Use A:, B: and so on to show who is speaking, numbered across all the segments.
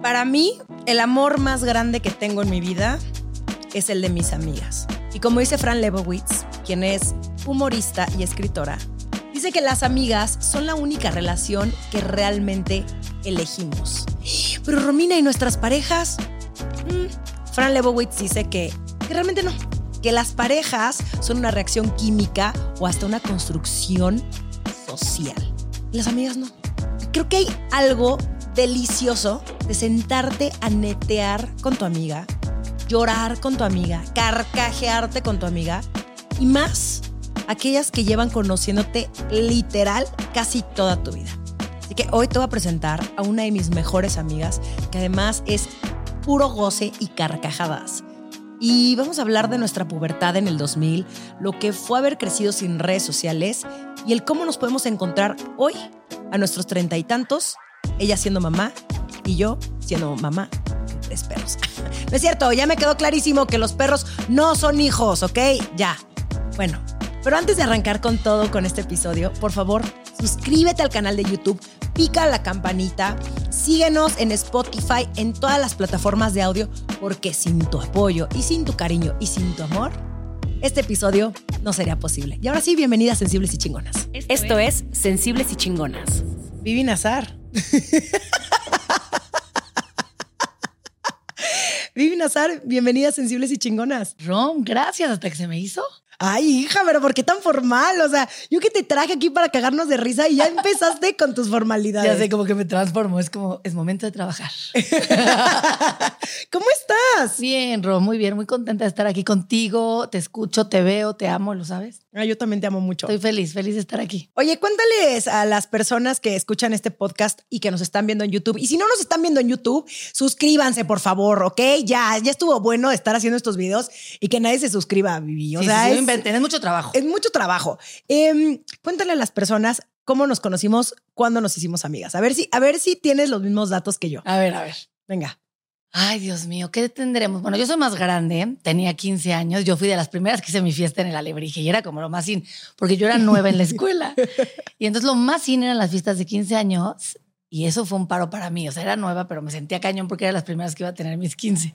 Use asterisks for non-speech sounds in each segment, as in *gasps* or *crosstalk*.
A: Para mí, el amor más grande que tengo en mi vida es el de mis amigas. Y como dice Fran Lebowitz, quien es humorista y escritora, dice que las amigas son la única relación que realmente elegimos. Pero Romina, ¿y nuestras parejas? Mm, Fran Lebowitz dice que, que realmente no. Que las parejas son una reacción química o hasta una construcción social. Las amigas no. Creo que hay algo delicioso de sentarte a netear con tu amiga, llorar con tu amiga, carcajearte con tu amiga y más aquellas que llevan conociéndote literal casi toda tu vida. Así que hoy te voy a presentar a una de mis mejores amigas que además es puro goce y carcajadas. Y vamos a hablar de nuestra pubertad en el 2000, lo que fue haber crecido sin redes sociales y el cómo nos podemos encontrar hoy, a nuestros treinta y tantos, ella siendo mamá y yo siendo mamá de tres perros. *laughs* No es cierto, ya me quedó clarísimo que los perros no son hijos, ¿ok? Ya. Bueno, pero antes de arrancar con todo con este episodio, por favor, suscríbete al canal de YouTube, pica la campanita, síguenos en Spotify, en todas las plataformas de audio, porque sin tu apoyo y sin tu cariño y sin tu amor, este episodio no sería posible. Y ahora sí, bienvenidas sensibles y chingonas.
B: Esto, es Sensibles y Chingonas.
A: Vivi Nazar. *laughs* Vivi Nazar, bienvenidas sensibles y chingonas.
B: Rom, gracias hasta que se me hizo.
A: Ay, hija, pero ¿por qué tan formal? O sea, yo que te traje aquí para cagarnos de risa y ya *laughs* empezaste con tus formalidades.
B: Ya sé, como que me transformo. Es como, es momento de trabajar. *laughs*
A: ¿Cómo estás?
B: Bien, Rom, muy bien. Muy contenta de estar aquí contigo. Te escucho, te veo, te amo, ¿lo sabes?
A: Ah, yo también te amo mucho.
B: Estoy feliz, feliz de estar aquí.
A: Oye, cuéntales a las personas que escuchan este podcast y que nos están viendo en YouTube. Y si no nos están viendo en YouTube, suscríbanse, por favor, ¿ok? Ya, ya estuvo bueno estar haciendo estos videos y que nadie se suscriba, Vivi. O
B: Sí,
A: sea,
B: sí,
A: es,
B: inventen, es mucho trabajo.
A: es mucho trabajo. Em, cuéntale a las personas cómo nos conocimos, cuándo nos hicimos amigas. A ver si, a ver si tienes los mismos datos que yo.
B: A ver, a ver.
A: Venga.
B: Ay, Dios mío, ¿qué tendremos? Bueno, yo soy más grande, tenía 15 años, yo fui de las primeras que hice mi fiesta en el Alebrije y era como lo más sin, porque yo era nueva en la escuela. Y entonces lo más sin eran las fiestas de 15 años y eso fue un paro para mí, o sea, era nueva, pero me sentía cañón porque era las primeras que iba a tener mis 15.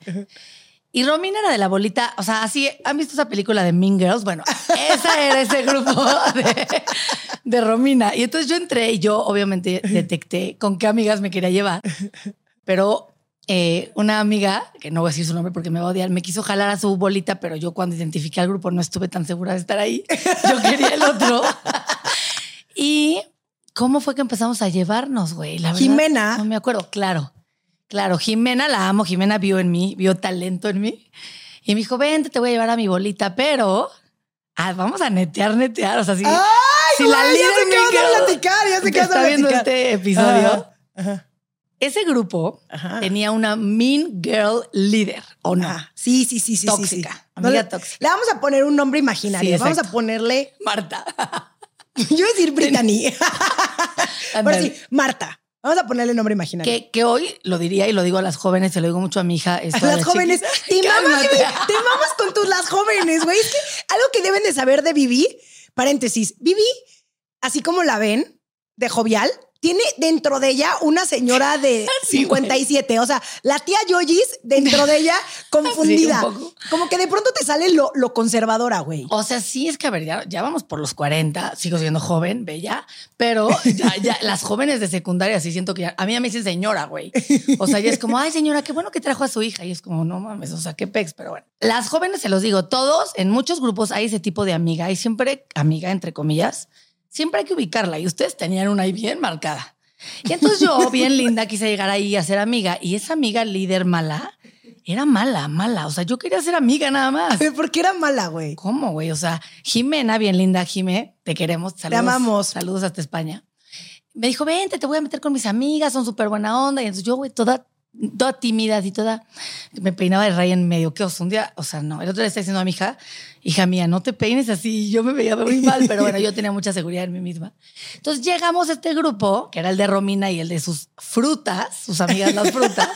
B: Y Romina era de la bolita, o sea, así, ¿han visto esa película de Mean Girls? Bueno, esa era ese grupo de, de Romina. Y entonces yo entré y yo obviamente detecté con qué amigas me quería llevar, pero eh, una amiga, que no voy a decir su nombre porque me va a odiar, me quiso jalar a su bolita, pero yo cuando identifiqué al grupo no estuve tan segura de estar ahí. *laughs* Yo quería el otro. y ¿cómo fue que empezamos a llevarnos, güey? La verdad,
A: Jimena.
B: No me acuerdo, claro. Claro, Jimena la amo, Jimena vio en mí, vio talento en mí. Y me dijo, vente, te voy a llevar a mi bolita, pero ah, vamos a netear, netear. O sea, si,
A: ¡Ay,
B: si
A: güey,
B: la
A: ya
B: líder
A: sé qué vas a platicar, ya sé
B: que
A: vas a
B: está viendo
A: platicar.
B: este episodio,
A: Ajá, ajá,
B: ese grupo
A: ajá.
B: tenía una mean girl líder, ¿o no?
A: Sí, sí, sí, sí. sí,
B: Tóxica,
A: sí.
B: amiga
A: le,
B: tóxica.
A: Le vamos a poner un nombre imaginario.
B: Sí,
A: vamos a ponerle.
B: Marta. *laughs*
A: Yo iba a decir Brittany. *laughs* Ahora
B: Ándale.
A: sí, Marta. Vamos a ponerle nombre imaginario.
B: que, que hoy lo diría y lo digo a las jóvenes, se lo digo mucho a mi hija. esto
A: A las jóvenes. Te *laughs* mamas, te mamas con tus las jóvenes, güey. Es que algo que deben de saber de Vivi, paréntesis, Vivi, así como la ven, de jovial, tiene dentro de ella una señora de *laughs*
B: Sí, güey.
A: 57. O sea, la tía Yoyis dentro de ella *laughs* confundida.
B: Sí,
A: como que de pronto te sale lo, lo conservadora, güey.
B: O sea, sí es que, a ver, ya, ya vamos por los 40, sigo siendo joven, bella, pero ya, ya las jóvenes de secundaria sí siento que ya- a mí ya me dicen señora, güey. O sea, ya es como, ay, señora, qué bueno que trajo a su hija. Y es como, no mames, o sea, qué pex, pero bueno. Las jóvenes, se los digo, todos, en muchos grupos hay ese tipo de amiga, hay siempre amiga, entre comillas, siempre hay que ubicarla y ustedes tenían una ahí bien marcada. Y entonces yo, *laughs* bien linda, quise llegar ahí a ser amiga y esa amiga líder mala era mala, mala. O sea, yo quería ser amiga nada más.
A: ¿Por qué era mala, güey?
B: ¿Cómo, güey? O sea, Jimena, bien linda, Jime, te queremos. Saludos,
A: amamos.
B: Saludos hasta España. Me dijo, vente, te voy a meter con mis amigas, son súper buena onda. Y entonces yo, güey, toda, toda tímida y toda, me peinaba de rey en medio. ¿Qué oso? Un día, o sea, no. El otro día está diciendo a mi hija, hija mía, no te peines así. Y Yo me veía muy mal, pero bueno, yo tenía mucha seguridad en mí misma. Entonces llegamos a este grupo, que era el de Romina y el de sus frutas, sus amigas las frutas.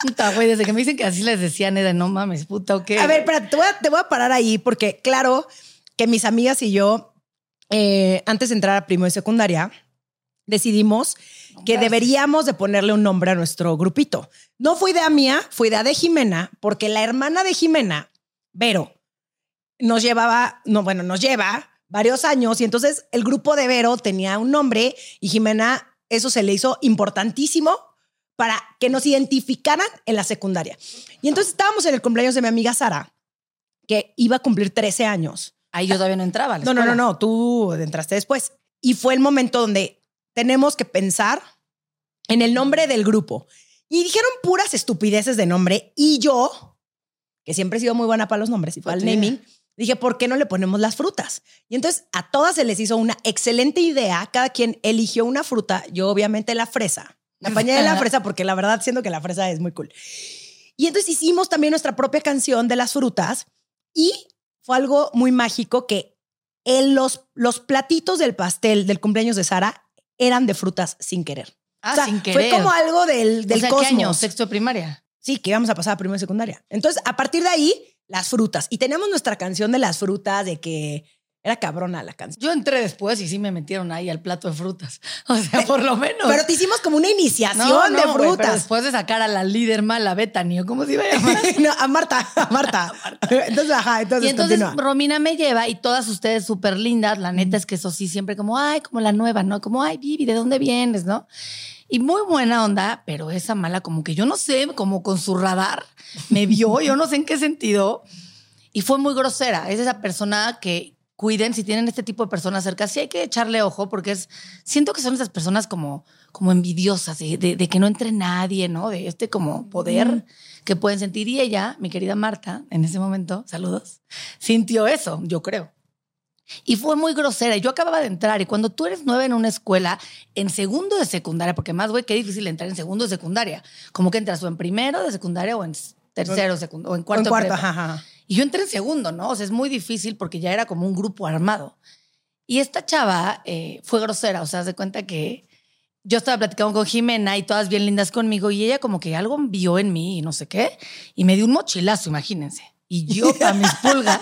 B: Puta, güey, desde que me dicen que así les decían, era no mames, puta, ¿o qué?
A: A ver, espérate, te voy a, te voy a parar ahí porque, claro, que mis amigas y yo, eh, antes de entrar a primo de secundaria, decidimos que deberíamos de ponerle un nombre a nuestro grupito. No fue idea mía, fue idea de Jimena, porque la hermana de Jimena, Vero, nos llevaba, no, bueno, nos lleva varios años y entonces el grupo de Vero tenía un nombre y Jimena, eso se le hizo importantísimo para que nos identificaran en la secundaria. Y entonces estábamos en el cumpleaños de mi amiga Sara, que iba a cumplir 13 años.
B: Ahí yo todavía no entraba.
A: No, no, no, no, tú entraste después. Y fue el momento donde tenemos que pensar en el nombre del grupo. Y dijeron puras estupideces de nombre. Y yo, que siempre he sido muy buena para los nombres y para el
B: Sí.
A: naming, dije, ¿por qué no le ponemos las frutas? Y entonces a todas se les hizo una excelente idea. Cada quien eligió una fruta. Yo, obviamente, la fresa. La apañé de la fresa porque la verdad siento que la fresa es muy cool. Y entonces hicimos también nuestra propia canción de las frutas y fue algo muy mágico que en los, los platitos del pastel del cumpleaños de Sara eran de frutas sin querer.
B: Ah,
A: O sea,
B: sin querer.
A: Fue como algo del, del
B: o sea,
A: cosmos.
B: ¿qué año? Sexto primaria.
A: Sí, que íbamos a pasar a primero y secundaria. Entonces, a partir de ahí, las frutas. Y tenemos nuestra canción de las frutas, de que era cabrona la canción.
B: Yo entré después y sí me metieron ahí al plato de frutas. *laughs* O sea, por lo menos.
A: Pero te hicimos como una iniciación
B: No,
A: de
B: pero
A: frutas.
B: después de sacar a la líder mala, Bethany, ¿o ¿cómo se iba a llamar? *laughs*
A: no, a Marta, *laughs* a Marta. Entonces, ajá, entonces,
B: Y entonces
A: continúa.
B: Romina me lleva y todas ustedes súper lindas. La neta es que eso sí, siempre como, ay, como la nueva, ¿no? Como, ay, Vivi, ¿de dónde vienes, no? Y muy buena onda, pero esa mala, como que yo no sé, como con su radar, me vio, yo no sé en qué sentido. Y fue muy grosera. Es esa persona que cuiden si tienen este tipo de personas cerca. Sí hay que echarle ojo porque es, siento que son esas personas como, como envidiosas, de, de- de que no entre nadie, ¿no? De este como poder que pueden sentir. Y ella, mi querida Marta, en ese momento, saludos, sintió eso, yo creo. Y fue muy grosera. Yo acababa de entrar y cuando tú eres nueva en una escuela, en segundo de secundaria, porque más, güey, qué difícil entrar en segundo de secundaria. Como que entras o en primero de secundaria o en tercero secund- o en
A: O
B: cuarto.
A: en
B: de
A: cuarto, ajá, ajá.
B: Y yo entré en segundo, ¿no? O sea, es muy difícil porque ya era como un grupo armado. Y esta chava eh, fue grosera, o sea, se cuenta que yo estaba platicando con Jimena y todas bien lindas conmigo y ella como que algo vio en mí y no sé qué y me dio un mochilazo, imagínense. Y yo *laughs* para mis pulgas.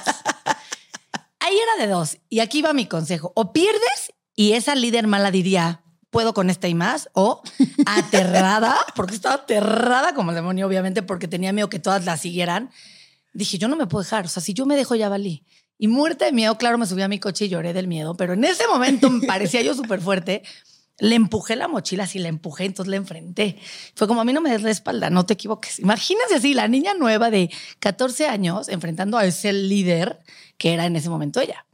B: Ahí era de dos. Y aquí va mi consejo. O pierdes y esa líder mala diría, puedo con esta y más, o *laughs* aterrada, porque estaba aterrada como el demonio, obviamente, porque tenía miedo que todas la siguieran. Dije, yo no me puedo dejar. O sea, si yo me dejo, ya valí. Y muerta de miedo, claro, me subí a mi coche y lloré del miedo, pero en ese momento me parecía yo súper fuerte. Le empujé la mochila, así la empujé, entonces la enfrenté. Fue como a mí no me des la espalda, no te equivoques. Imagínense así, la niña nueva de 14 años enfrentando a ese líder que era en ese momento ella.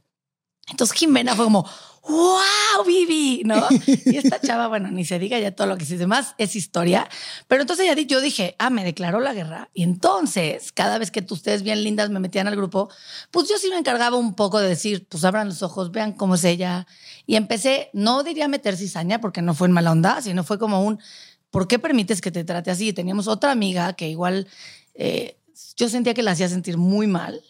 B: Entonces Jimena fue como, wow, Vivi, ¿no? Y esta *laughs* chava, bueno, ni se diga ya todo lo que se dice más, es historia. Pero entonces ya di- yo dije, ah, me declaró la guerra. Y entonces, cada vez que tú- ustedes bien lindas me metían al grupo, pues yo sí me encargaba un poco de decir, pues abran los ojos, vean cómo es ella. Y empecé, no diría meter cizaña porque no fue en mala onda, sino fue como un, ¿por qué permites que te trate así? Y teníamos otra amiga que igual eh, yo sentía que la hacía sentir muy mal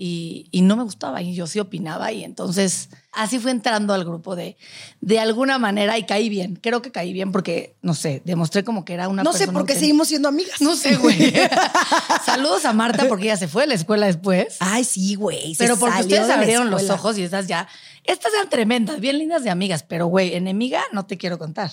B: y, y no me gustaba y yo sí opinaba y entonces así fue entrando al grupo de de alguna manera y caí bien. Creo que caí bien porque, no sé, demostré como que era una
A: No sé por qué seguimos siendo amigas.
B: No sé, güey. *laughs* Saludos a Marta porque ella se fue a la escuela después.
A: Ay, sí, güey.
B: Pero porque ustedes abrieron los ojos y estas ya, estas eran tremendas, bien lindas de amigas, pero güey, enemiga no te quiero contar.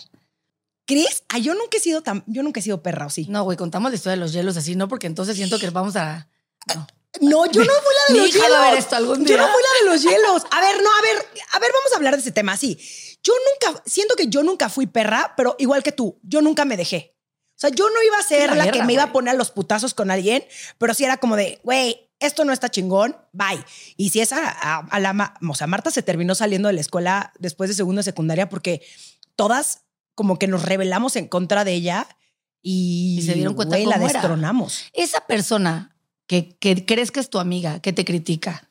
A: ¿Crees? Ah, yo nunca he sido tan, yo nunca he sido perra, ¿o sí?
B: No, güey, contamos la historia de los hielos así, no, porque entonces siento que vamos a. No.
A: No, yo no fui la de
B: Mi
A: los
B: hija va
A: hielos.
B: a ver esto algún
A: Yo
B: día.
A: no fui la de los *laughs* hielos. A ver, no, a ver, a ver, vamos a hablar de ese tema. Sí, yo nunca, siento que yo nunca fui perra, pero igual que tú, yo nunca me dejé. O sea, yo no iba a ser
B: la
A: la,
B: guerra,
A: que me iba a poner a los putazos con alguien, pero sí era como de, güey, esto no está chingón, bye. Y si esa, a, a la, o sea, Marta se terminó saliendo de la escuela después de segundo de secundaria porque todas como que nos rebelamos en contra de ella y,
B: Y se dieron cuenta
A: güey, la
B: era.
A: destronamos.
B: Esa persona que, que crees que es tu amiga, que te critica,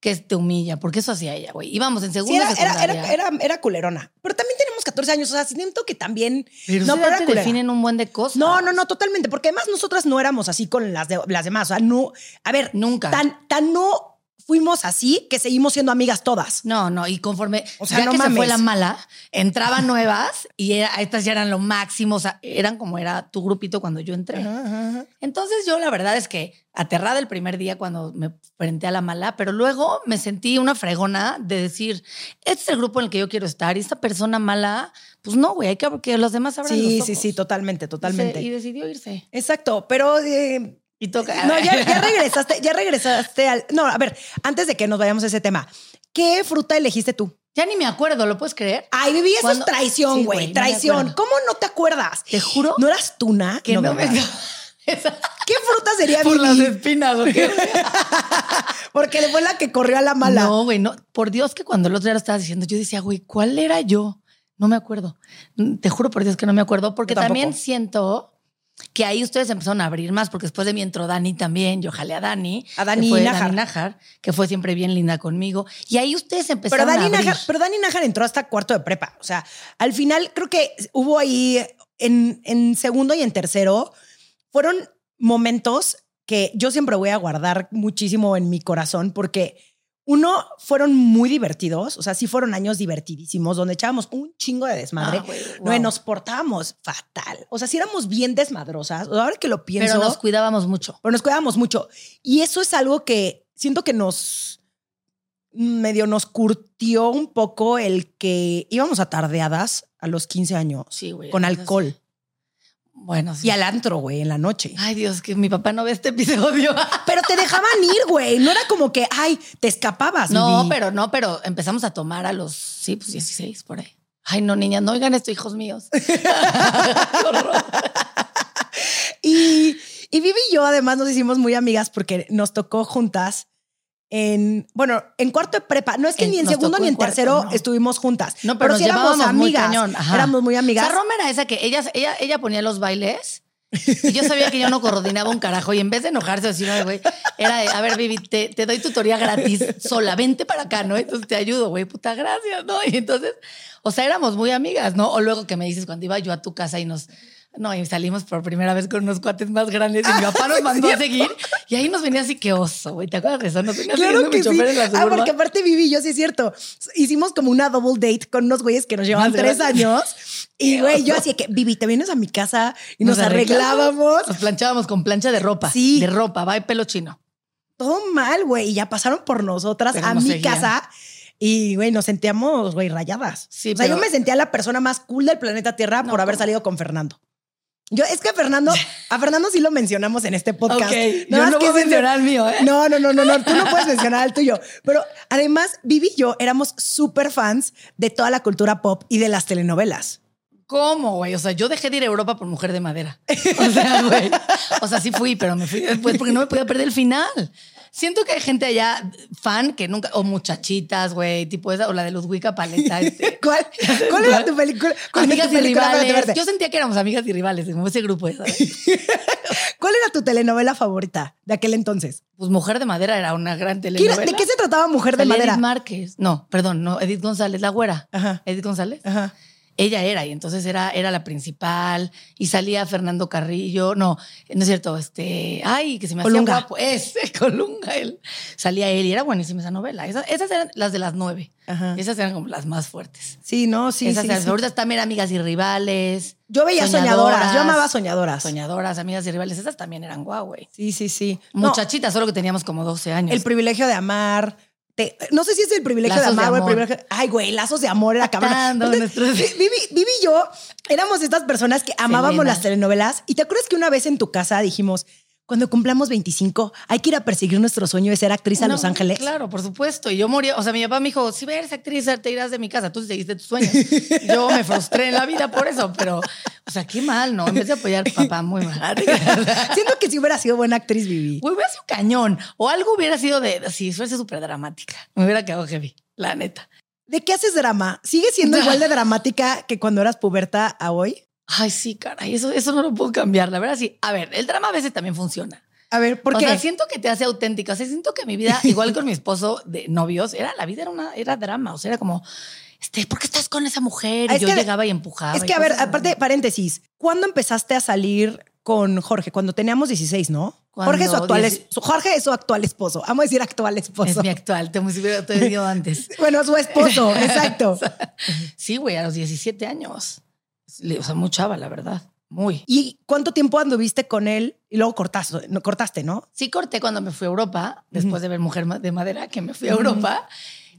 B: que te humilla, porque eso hacía ella, güey. Íbamos en
A: Sí,
B: segunda
A: era, era, era, era, era culerona. Pero también tenemos 14 años. O sea, siento que también.
B: pero
A: no, pero
B: te
A: culera.
B: definen un buen de cosas.
A: No, no, no, totalmente. Porque además nosotras no éramos así con las, de, las demás. O sea, no. A ver,
B: Nunca.
A: tan, tan no fuimos así que seguimos siendo amigas todas.
B: No, no, y conforme
A: O sea,
B: ya
A: no
B: que se fue
A: mames.
B: la mala, entraban nuevas y era- estas ya eran lo máximo, o sea, eran como era tu grupito cuando yo entré. Entonces yo la verdad es que aterrada el primer día cuando me enfrenté a la mala, pero luego me sentí una fregona de decir, este es el grupo en el que yo quiero estar y esta persona mala, pues no, güey, hay que que los demás abran
A: Sí,
B: los
A: sí,
B: ojos.
A: sí, totalmente,
B: Y se-
A: totalmente.
B: Y decidió irse.
A: Exacto, pero eh,
B: Y toca.
A: no, ya, ya *laughs* regresaste, ya regresaste al. No, a ver, antes de que nos vayamos a ese tema, ¿qué fruta elegiste tú?
B: Ya ni me acuerdo, ¿lo puedes creer?
A: Ay, Vivi, eso es traición, güey.
B: no me
A: traición. ¿Cómo no te acuerdas?
B: Te juro
A: ¿No eras tuna?
B: que no, me.
A: ¿verdad? *laughs*
B: Esa-
A: ¿Qué fruta sería
B: Por las
A: Vivi?
B: espinas, ¿o qué? *laughs*
A: Porque fue la que corrió a la mala.
B: No, güey, no. Por Dios que cuando el otro día lo estabas diciendo, yo decía, güey, ¿cuál era yo? No me acuerdo. Te juro por Dios que no me acuerdo, porque también siento que ahí ustedes empezaron a abrir más, porque después de mí entró Dani también, yo jalé a Dani.
A: A Dani
B: que fue
A: Nájar.
B: Dani Nájar, que fue siempre bien linda conmigo. Y ahí ustedes
A: Pero
B: empezaron
A: Dani,
B: a abrir.
A: Nájar, pero Dani Nájar entró hasta cuarto de prepa. O sea, al final creo que hubo ahí en, en segundo y en tercero, fueron momentos que yo siempre voy a guardar muchísimo en mi corazón porque uno, fueron muy divertidos, o sea, sí fueron años divertidísimos, donde echábamos un chingo de desmadre,
B: Ah,
A: no, nos portábamos fatal, o sea, sí éramos bien desmadrosas, ahora que lo pienso,
B: Pero nos cuidábamos mucho.
A: pero nos cuidábamos mucho. Y eso es algo que siento que nos medio nos curtió un poco el que íbamos a tardeadas a los 15 años
B: Sí, güey.
A: con
B: entonces-
A: alcohol
B: Bueno, sí.
A: y al antro, güey, en la noche.
B: Ay, Dios, que mi papá no ve este episodio. *laughs*
A: Pero te dejaban ir, güey. No era como que, ay, te escapabas.
B: No,
A: Vivi.
B: pero no, pero empezamos a tomar a los, sí, pues 16 por ahí. Ay, no, niñas, no oigan esto, hijos míos. *laughs*
A: Y, y Vivi y yo además nos hicimos muy amigas porque nos tocó juntas en, bueno, en cuarto de prepa. No es que
B: En-
A: ni en segundo ni
B: en cuarto,
A: tercero
B: no.
A: estuvimos juntas.
B: No, pero nos
A: sí éramos
B: muy
A: amigas.
B: ajá.
A: Éramos muy amigas.
B: O sea, Roma era esa que ella, ella, ella ponía los bailes y yo sabía que yo no coordinaba un carajo y en vez de enojarse o decir, "Ay, güey, era de, a ver, Vivi, te, te doy tutoría gratis sola, vente para acá, ¿no? Entonces te ayudo, güey, puta gracias, ¿no? Y entonces, o sea, éramos muy amigas, ¿no? O luego que me dices cuando iba yo a tu casa y nos... No, y salimos por primera vez con unos cuates más grandes y mi papá nos *laughs* mandó a seguir y ahí nos venía así que oso, güey. ¿Te acuerdas de eso? Nos venía
A: Claro que sí.
B: en la
A: Ah, porque aparte Vivi y yo sí es cierto. Hicimos como una double date con unos güeyes que nos llevaban tres años. Y güey, yo así que Vivi, te vienes a mi casa y nos, arreglábamos.
B: Nos planchábamos con plancha de ropa.
A: Sí.
B: De ropa, va y pelo chino.
A: Todo mal, güey. Y ya pasaron por nosotras
B: Pero
A: a mi
B: seguían.
A: casa. Y, güey, nos sentíamos, güey, rayadas.
B: Sí,
A: o sea,
B: pero-
A: yo me sentía la persona más cool del planeta Tierra
B: No,
A: por haber salido con Fernando. Yo, es que a Fernando, a Fernando sí lo mencionamos en este podcast.
B: Ok,
A: Nada
B: yo no mencionar el mío, ¿eh?
A: No, no, no, no, no. Tú no puedes *laughs* mencionar el tuyo. Pero además, Vivi y yo éramos súper fans de toda la cultura pop y de las telenovelas.
B: ¿Cómo, güey? O sea, yo dejé de ir a Europa por mujer de madera. *laughs* O sea, güey. O sea, sí fui, pero me fui después porque no me podía perder el final. Siento que hay gente allá fan que nunca, o muchachitas, güey, tipo esa, o la de los Wicca Paleta. *laughs* Este.
A: ¿Cuál, cuál era tu película? ¿Cuál era
B: Amigas
A: tu
B: y
A: película?
B: Rivales. Yo sentía que éramos amigas y rivales, como ese grupo. ¿sabes? *laughs*
A: ¿Cuál era tu telenovela favorita de aquel entonces?
B: Pues Mujer de Madera era una gran
A: ¿Qué era-
B: telenovela.
A: ¿De qué se trataba Mujer de Madera?
B: Edith Márquez. No, perdón, no, Edith González, la güera.
A: Ajá.
B: Edith González.
A: Ajá.
B: Ella era y entonces era, era la principal y salía Fernando Carrillo, no, no es cierto, este, ay, que se me
A: Colunga.
B: hacía guapo, ese, *laughs* Colunga, él, salía él y era buenísima esa novela. Esas, esas eran las de las nueve,
A: Ajá.
B: esas eran como las más fuertes.
A: Sí, no, sí,
B: esas
A: sí,
B: eran,
A: sí.
B: ahorita también amigas y rivales.
A: Yo veía soñadoras. Yo amaba soñadoras.
B: Soñadoras, amigas y rivales, esas también eran guau, güey.
A: Sí, sí, sí. No,
B: Muchachitas, solo que teníamos como 12 años.
A: el privilegio de amar. Te- no sé si es el privilegio
B: Lazos
A: de
B: de
A: amar o el privilegio. Ay, güey, lazos de amor era cabrón.
B: Nuestros-
A: Vi- Vivi, Vivi y yo éramos estas personas que amábamos
B: Selena.
A: las telenovelas. Y te acuerdas que una vez en tu casa dijimos, cuando cumplamos 25, hay que ir a perseguir nuestro sueño de ser actriz a
B: No,
A: Los Ángeles.
B: Claro, por supuesto. Y yo moría. O sea, mi papá me dijo: si eres actriz, te irás de mi casa. Tú seguiste tus sueños. *laughs* Yo me frustré en la vida por eso, pero, o sea, qué mal, ¿no? En vez de apoyar, papá, muy mal. *laughs*
A: Siento que si hubiera sido buena actriz, Vivi.
B: Güey, hubiera sido cañón. O algo hubiera sido de. Si fuese súper dramática. Me hubiera quedado heavy, la neta.
A: ¿De qué haces drama? ¿Sigue siendo *laughs* igual de dramática que cuando eras puberta a hoy?
B: Ay, sí, caray. Eso, eso no lo puedo cambiar. La verdad, sí. A ver, el drama a veces también funciona.
A: A ver, ¿por
B: o
A: qué?
B: sea, siento que te hace auténtica. O sea, siento que mi vida, *laughs* igual con mi esposo de novios, era la vida era una era drama. O sea, era como, este, ¿por qué estás con esa mujer? Y
A: es
B: yo
A: que-
B: llegaba y empujaba.
A: Es que, a ver, aparte, paréntesis, ¿cuándo empezaste a salir con Jorge? Cuando teníamos 16, ¿no? Jorge es su actual,
B: dieci-
A: es- su- Jorge es su actual esposo. Vamos a decir actual esposo.
B: Es mi actual, te hemos te he dicho antes. *laughs*
A: Bueno, su esposo, *laughs* exacto.
B: Sí, güey, a los 17 años. O sea, muy chava, la verdad. Muy.
A: ¿Y cuánto tiempo anduviste con él y luego cortaste, no, cortaste, no?
B: Sí corté cuando me fui a Europa, después de ver Mujer de Madera, que me fui a. Europa.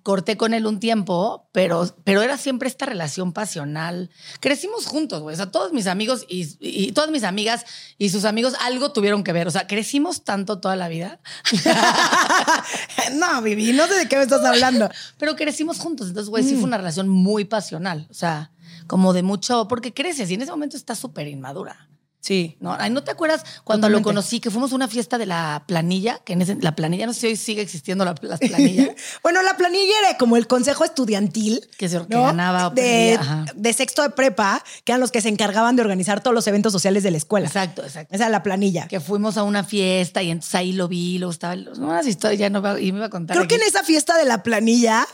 B: Corté con él un tiempo, pero, pero era siempre esta relación pasional. Crecimos juntos, güey. O sea, todos mis amigos y, y todas mis amigas y sus amigos algo tuvieron que ver. O sea, crecimos tanto toda la vida, *laughs*
A: no, Vivi, no sé de qué me estás hablando.
B: pero crecimos juntos. Entonces, güey, sí
A: Mm.
B: fue una relación muy pasional. O sea, como de mucho, porque creces y en ese momento estás súper inmadura.
A: Sí.
B: ¿no? Ay, ¿no te acuerdas cuando
A: Totalmente.
B: lo conocí, que fuimos a una fiesta de la planilla? Que en ese, la planilla, no sé si hoy sigue existiendo la, las planillas. *laughs*
A: Bueno, la planilla era como el consejo estudiantil.
B: Que se- que
A: ¿no?
B: ganaba o
A: de,
B: ajá.
A: de sexto de prepa, que eran los que se encargaban de organizar todos los eventos sociales de la escuela.
B: Exacto, exacto.
A: Esa era la planilla.
B: Que fuimos a una fiesta y entonces ahí lo vi, luego estaba, no, unas historias, ya no y me iba a contar.
A: Creo que en esa fiesta de la planilla,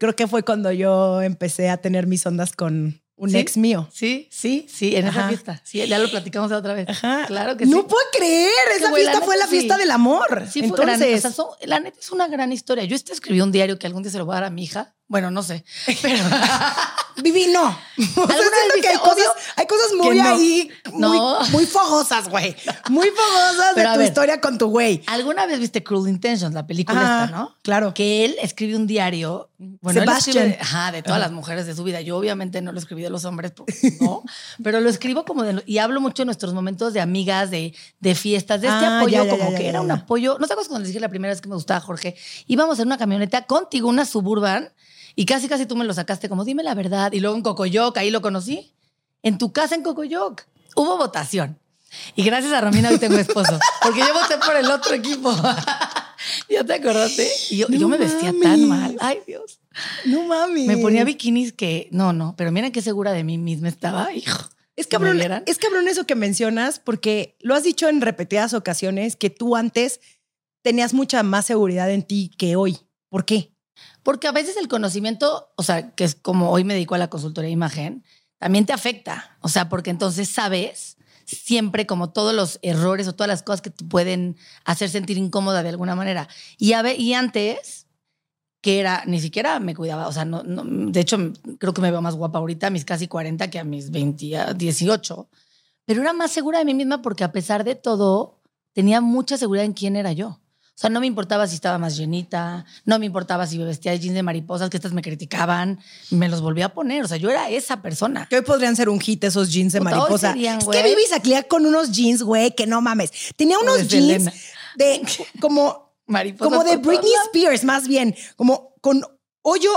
A: creo que fue cuando yo empecé a tener mis ondas con un
B: ¿Sí?
A: ex mío.
B: Sí, sí, sí, en esa fiesta. Sí, ya lo platicamos la otra vez.
A: Ajá.
B: Claro que
A: no
B: sí.
A: puedo creer, esa
B: la
A: fiesta fue
B: neta,
A: la fiesta
B: sí.
A: del amor.
B: Sí, fue gran, o sea, son- la neta es una gran historia. Yo este escribí un diario que algún día se lo voy a dar a mi hija. Bueno, no sé, *laughs* pero *laughs*
A: Vivi, no. *laughs* O sea,
B: ¿Alguna
A: siento
B: vez
A: que hay cosas,
B: Odio?
A: hay cosas muy
B: no.
A: ahí, muy,
B: No.
A: muy fogosas, güey. Muy fogosas
B: Pero
A: de tu
B: ver.
A: historia con tu güey.
B: alguna vez viste Cruel Intentions, la película esta, ¿no?
A: Claro.
B: que él escribe un diario. Bueno, él
A: Sebastian.
B: escribe- ajá, de todas las mujeres de su vida. Yo obviamente no lo escribí de los hombres, porque no, pero lo escribo como de, y hablo mucho de nuestros momentos de amigas, de, de fiestas, de este
A: Ah,
B: apoyo,
A: ya, ya,
B: como
A: ya,
B: que era un apoyo. ¿No te acuerdas cuando les dije la primera vez que me gustaba Jorge? Íbamos en una camioneta contigo, una suburban, y casi casi tú me lo sacaste como, dime la verdad. Y luego en Cocoyoc, ahí lo conocí. En tu casa en Cocoyoc. Hubo votación. Y gracias a Romina hoy tengo esposo. Porque yo voté por el otro equipo. *laughs* ¿Ya te acordaste? Y yo,
A: No
B: yo me vestía tan mal. Ay, Dios.
A: No mames.
B: Me ponía bikinis que. No, no. Pero miren qué segura de mí misma estaba. Hijo.
A: Es cabrón, es cabrón eso que mencionas, porque lo has dicho en repetidas ocasiones que tú antes tenías mucha más seguridad en ti que hoy. ¿Por qué?
B: Porque a veces el conocimiento, o sea, que es como hoy me dedico a la consultoría de imagen, también te afecta. O sea, porque entonces sabes siempre como todos los errores o todas las cosas que te pueden hacer sentir incómoda de alguna manera. Y, a ve- y antes, que era, ni siquiera me cuidaba, o sea, no, de hecho, creo que me veo más guapa ahorita a mis casi 40 que a mis 20, a 18, pero era más segura de mí misma porque a pesar de todo, tenía mucha seguridad en quién era yo. O sea, no me importaba si estaba más llenita, no me importaba si me vestía de jeans de mariposas, que estas me criticaban, me los volví a poner. O sea, yo era esa persona.
A: Que hoy podrían ser un hit esos jeans de
B: Puta,
A: mariposa.
B: serían,
A: es que Vivi salía con unos jeans, güey, que no mames. Tenía unos jeans de *laughs* como,
B: Mariposas
A: como de Britney. Spears, más bien. Como con hoyo,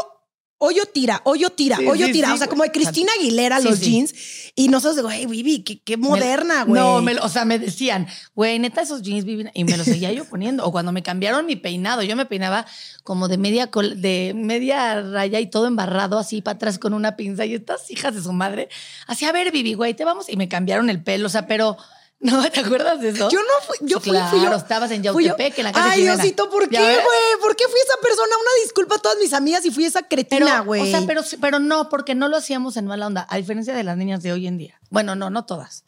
A: hoyo tira, hoyo tira,
B: Sí,
A: hoyo
B: sí,
A: tira.
B: sí,
A: o sea, como de Cristina Aguilera, los jeans. Y nosotros, güey, Vivi, qué, qué moderna, güey.
B: No, me o sea, me decían, güey, neta, esos jeans viven. Y me los seguía yo poniendo. O cuando me cambiaron mi peinado, yo me peinaba como de media, col- de media raya y todo embarrado así para atrás con una pinza. Y estas hijas de su madre, así, a ver, Vivi, güey, te vamos. Y me cambiaron el pelo. O sea, pero, *laughs* ¿no te acuerdas de eso?
A: Yo no fui, yo fui, fui yo.
B: claro, estabas en. Yautepec, en la casa de
A: Ay,
B: Jimena.
A: Diosito, ¿por qué, güey? ¿Por qué fui esa persona? Una disculpa a todas mis amigas y fui esa cretina, güey.
B: o sea, pero, pero no, porque no lo hacíamos en mala onda, a diferencia de las niñas de hoy en día. Bueno, no, no todas.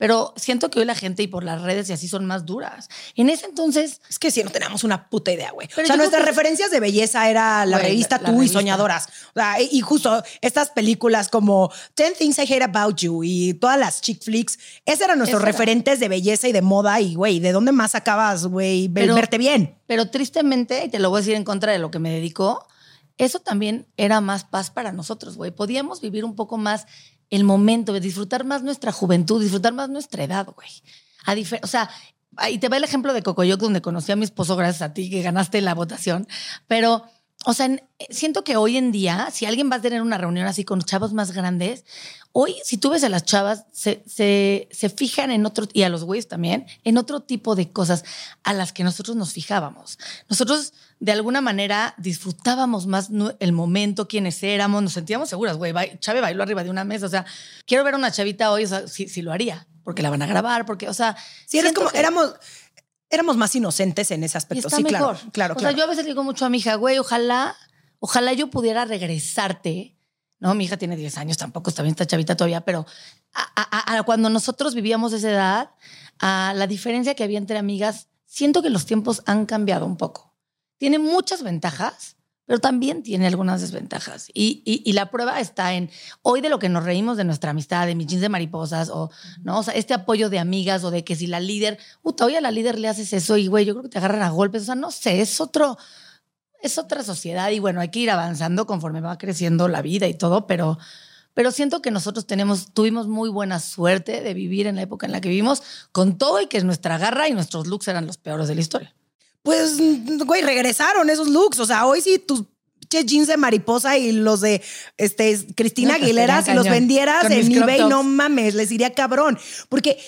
B: Pero siento que hoy la gente y por las redes y así son más duras. En ese entonces,
A: Es que sí, no teníamos una puta idea, güey. O sea, nuestras
B: que-
A: referencias de belleza era la revista
B: la- la
A: Tú y. Soñadoras. O sea, y justo estas películas como Ten Things I Hate About You y todas las chick flicks, esos eran nuestros
B: era.
A: referentes de belleza y de moda. Y, güey, ¿de dónde más acabas, güey, verte bien?
B: pero tristemente, y te lo voy a decir en contra de lo que me dedicó, eso también era más paz para nosotros, güey. Podíamos vivir un poco más el momento, de disfrutar más nuestra juventud, disfrutar más nuestra edad, güey. A o sea, ahí te va el ejemplo de Cocoyoc, donde conocí a mi esposo gracias a ti, que ganaste la votación. Pero, o sea, en- siento que hoy en día, si alguien va a tener una reunión así con chavos más grandes, hoy, si tú ves a las chavas, se, se, se fijan en otro, y a los güeyes también, en otro tipo de cosas a las que nosotros nos fijábamos. Nosotros, de alguna manera, disfrutábamos más el momento, quiénes éramos, nos sentíamos seguras, güey. Chave bailó arriba de una mesa, o sea, quiero ver a una chavita hoy, o sea, si, si lo haría, porque la van a grabar, porque, o sea...
A: Sí, eres como,
B: que-
A: éramos, éramos más inocentes en ese
B: y
A: aspecto.
B: está
A: sí,
B: mejor.
A: claro. Claro,
B: o
A: claro.
B: sea, yo a veces digo mucho a mi hija, güey, ojalá, ojalá yo pudiera regresarte No, mi hija tiene 10 años, tampoco está bien, está chavita todavía, pero a, a- a- cuando nosotros vivíamos esa edad, a la diferencia que había entre amigas, siento que los tiempos han cambiado un poco. Tiene muchas ventajas, pero también tiene algunas desventajas. Y, y- y la prueba está en hoy de lo que nos reímos de nuestra amistad, de mis jeans de mariposas, o, ¿no? o sea, este apoyo de amigas, o de que si la líder, puta, hoy a la líder le haces eso y, güey, yo creo que te agarran a golpes. O sea, no sé, es otro, es otra sociedad y bueno, hay que ir avanzando conforme va creciendo la vida y todo, pero, pero siento que nosotros tenemos, tuvimos muy buena suerte de vivir en la época en la que vivimos, con todo y que nuestra garra y nuestros looks eran los peores de la historia.
A: Pues, güey, regresaron esos looks. O sea, hoy sí tus jeans de mariposa y los de este, Cristina
B: No, pues,
A: Aguilera, si los vendieras
B: Con
A: en eBay, no mames, les iría cabrón. Porque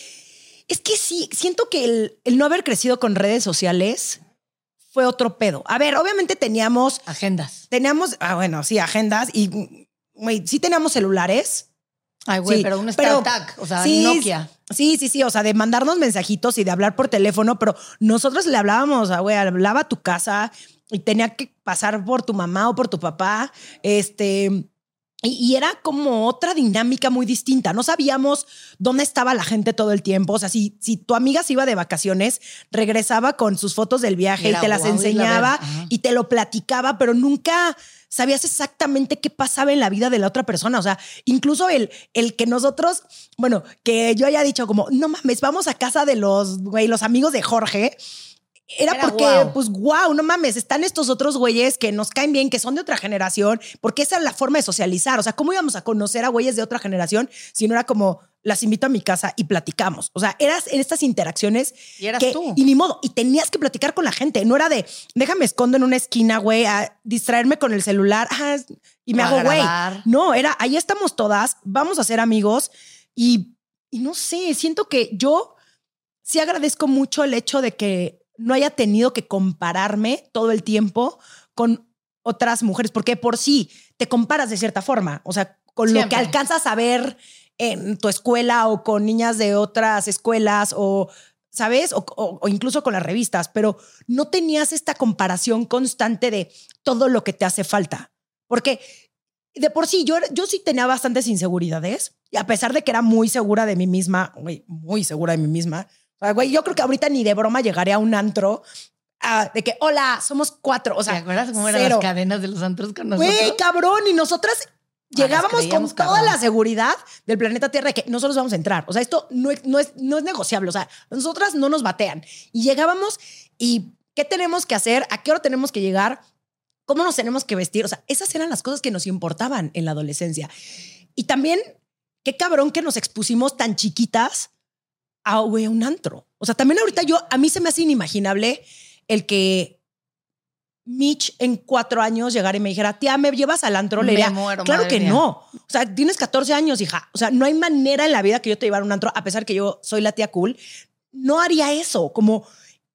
A: es que sí, siento que el, el no haber crecido con redes sociales fue otro pedo. A ver, obviamente teníamos,
B: Agendas.
A: teníamos, ah, bueno, sí, agendas y, güey, sí teníamos celulares.
B: Ay, güey,
A: Sí,
B: pero un StarTAC, o sea,
A: sí,
B: Nokia.
A: Sí, sí, sí, o sea, de mandarnos mensajitos y de hablar por teléfono, pero nosotros le hablábamos, a güey, hablaba a tu casa y tenía que pasar por tu mamá o por tu papá, este, y, era como otra dinámica muy distinta. No sabíamos dónde estaba la gente todo el tiempo. O sea, si, si tu amiga se iba de vacaciones, regresaba con sus fotos del viaje y, te las enseñaba y te lo platicaba, pero nunca sabías exactamente qué pasaba en la vida de la otra persona. O sea, incluso el, el que nosotros, bueno, que yo haya dicho como, no mames, vamos a casa de los, güey, los amigos de Jorge. Era,
B: Era
A: porque,
B: guau.
A: pues, wow, no mames, están estos otros güeyes que nos caen bien, que son de otra generación, porque esa es la forma de socializar. O sea, ¿cómo íbamos a conocer a güeyes de otra generación si no era como, las invito a mi casa y platicamos? O sea, eras en estas interacciones
B: Y eras
A: que,
B: tú.
A: y ni modo, y tenías que platicar con la gente. No era de, déjame escondo en una esquina, güey, a distraerme con el celular ah, y me
B: O
A: hago güey. No, era, ahí estamos todas, vamos a ser amigos y, y no sé, siento que yo sí agradezco mucho el hecho de que no haya tenido que compararme todo el tiempo con otras mujeres, porque por sí te comparas de cierta forma, o sea, con lo que alcanzas a ver en tu escuela o con niñas de otras escuelas o, ¿sabes? O, o- o incluso con las revistas, pero no tenías esta comparación constante de todo lo que te hace falta. Porque de por sí, yo, yo sí tenía bastantes inseguridades, y a pesar de que era muy segura de mí misma, muy segura de mí misma, o sea, güey, yo creo que ahorita ni de broma llegaré a un antro ah, de que, hola, somos cuatro, o sea,
B: ¿Te acuerdas cómo eran
A: cero.
B: las cadenas de los antros con nosotros?
A: Güey, cabrón, y nosotras llegábamos con toda
B: cabrón.
A: la seguridad del planeta Tierra de que nosotros vamos a entrar. O sea, esto no es, no es, no es negociable. O sea, nosotras no nos batean. Y llegábamos y ¿qué tenemos que hacer? ¿A qué hora tenemos que llegar? ¿Cómo nos tenemos que vestir? O sea, esas eran las cosas que nos importaban en la adolescencia. Y también, qué cabrón que nos expusimos tan chiquitas a güey, un antro. O sea, también ahorita yo, a mí se me hace inimaginable el que Mitch en cuatro años llegara y me dijera, tía, ¿me llevas al antro? Le
B: Me
A: diría,
B: muero,
A: claro que
B: mía.
A: no. O sea, tienes 14 años, hija. O sea, no hay manera en la vida que yo te llevara a un antro, a pesar que yo soy la tía cool. No haría eso. Como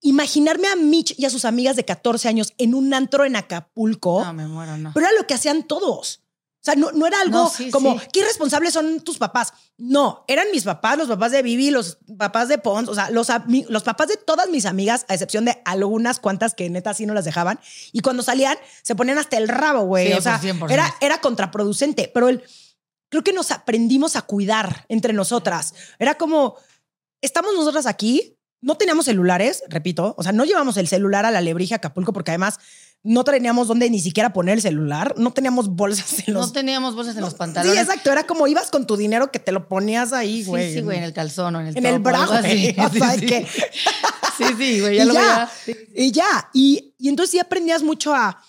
A: imaginarme a Mitch y a sus amigas de 14 años en un antro en Acapulco.
B: No, me muero, no.
A: Pero era lo que hacían todos. O sea, no, no era algo
B: No, sí,
A: como,
B: sí.
A: ¿qué irresponsables son tus papás? No, eran mis papás, los papás de Vivi, los papás de Pons, o sea, los, los papás de todas mis amigas, a excepción de algunas cuantas que neta sí no las dejaban. Y cuando salían, se ponían hasta el rabo, güey.
B: Sí,
A: o sea,
B: 100%.
A: era, era contraproducente. Pero el, creo que nos aprendimos a cuidar entre nosotras. Era como, estamos nosotras aquí, no teníamos celulares, repito, o sea, no llevamos el celular a la Lebrija Acapulco porque además no teníamos dónde ni siquiera poner el celular, no teníamos bolsas en los...
B: No teníamos bolsas en los
A: Sí,
B: pantalones.
A: exacto, era como ibas con tu dinero que te lo ponías ahí,
B: Sí,
A: güey.
B: sí, güey, en el calzón o en el
A: En el brazo,
B: así. *laughs*
A: O
B: Sí,
A: sea,
B: sí.
A: que-
B: Sí, sí, güey, ya
A: y
B: lo
A: ya, y ya. Y, y entonces sí aprendías mucho a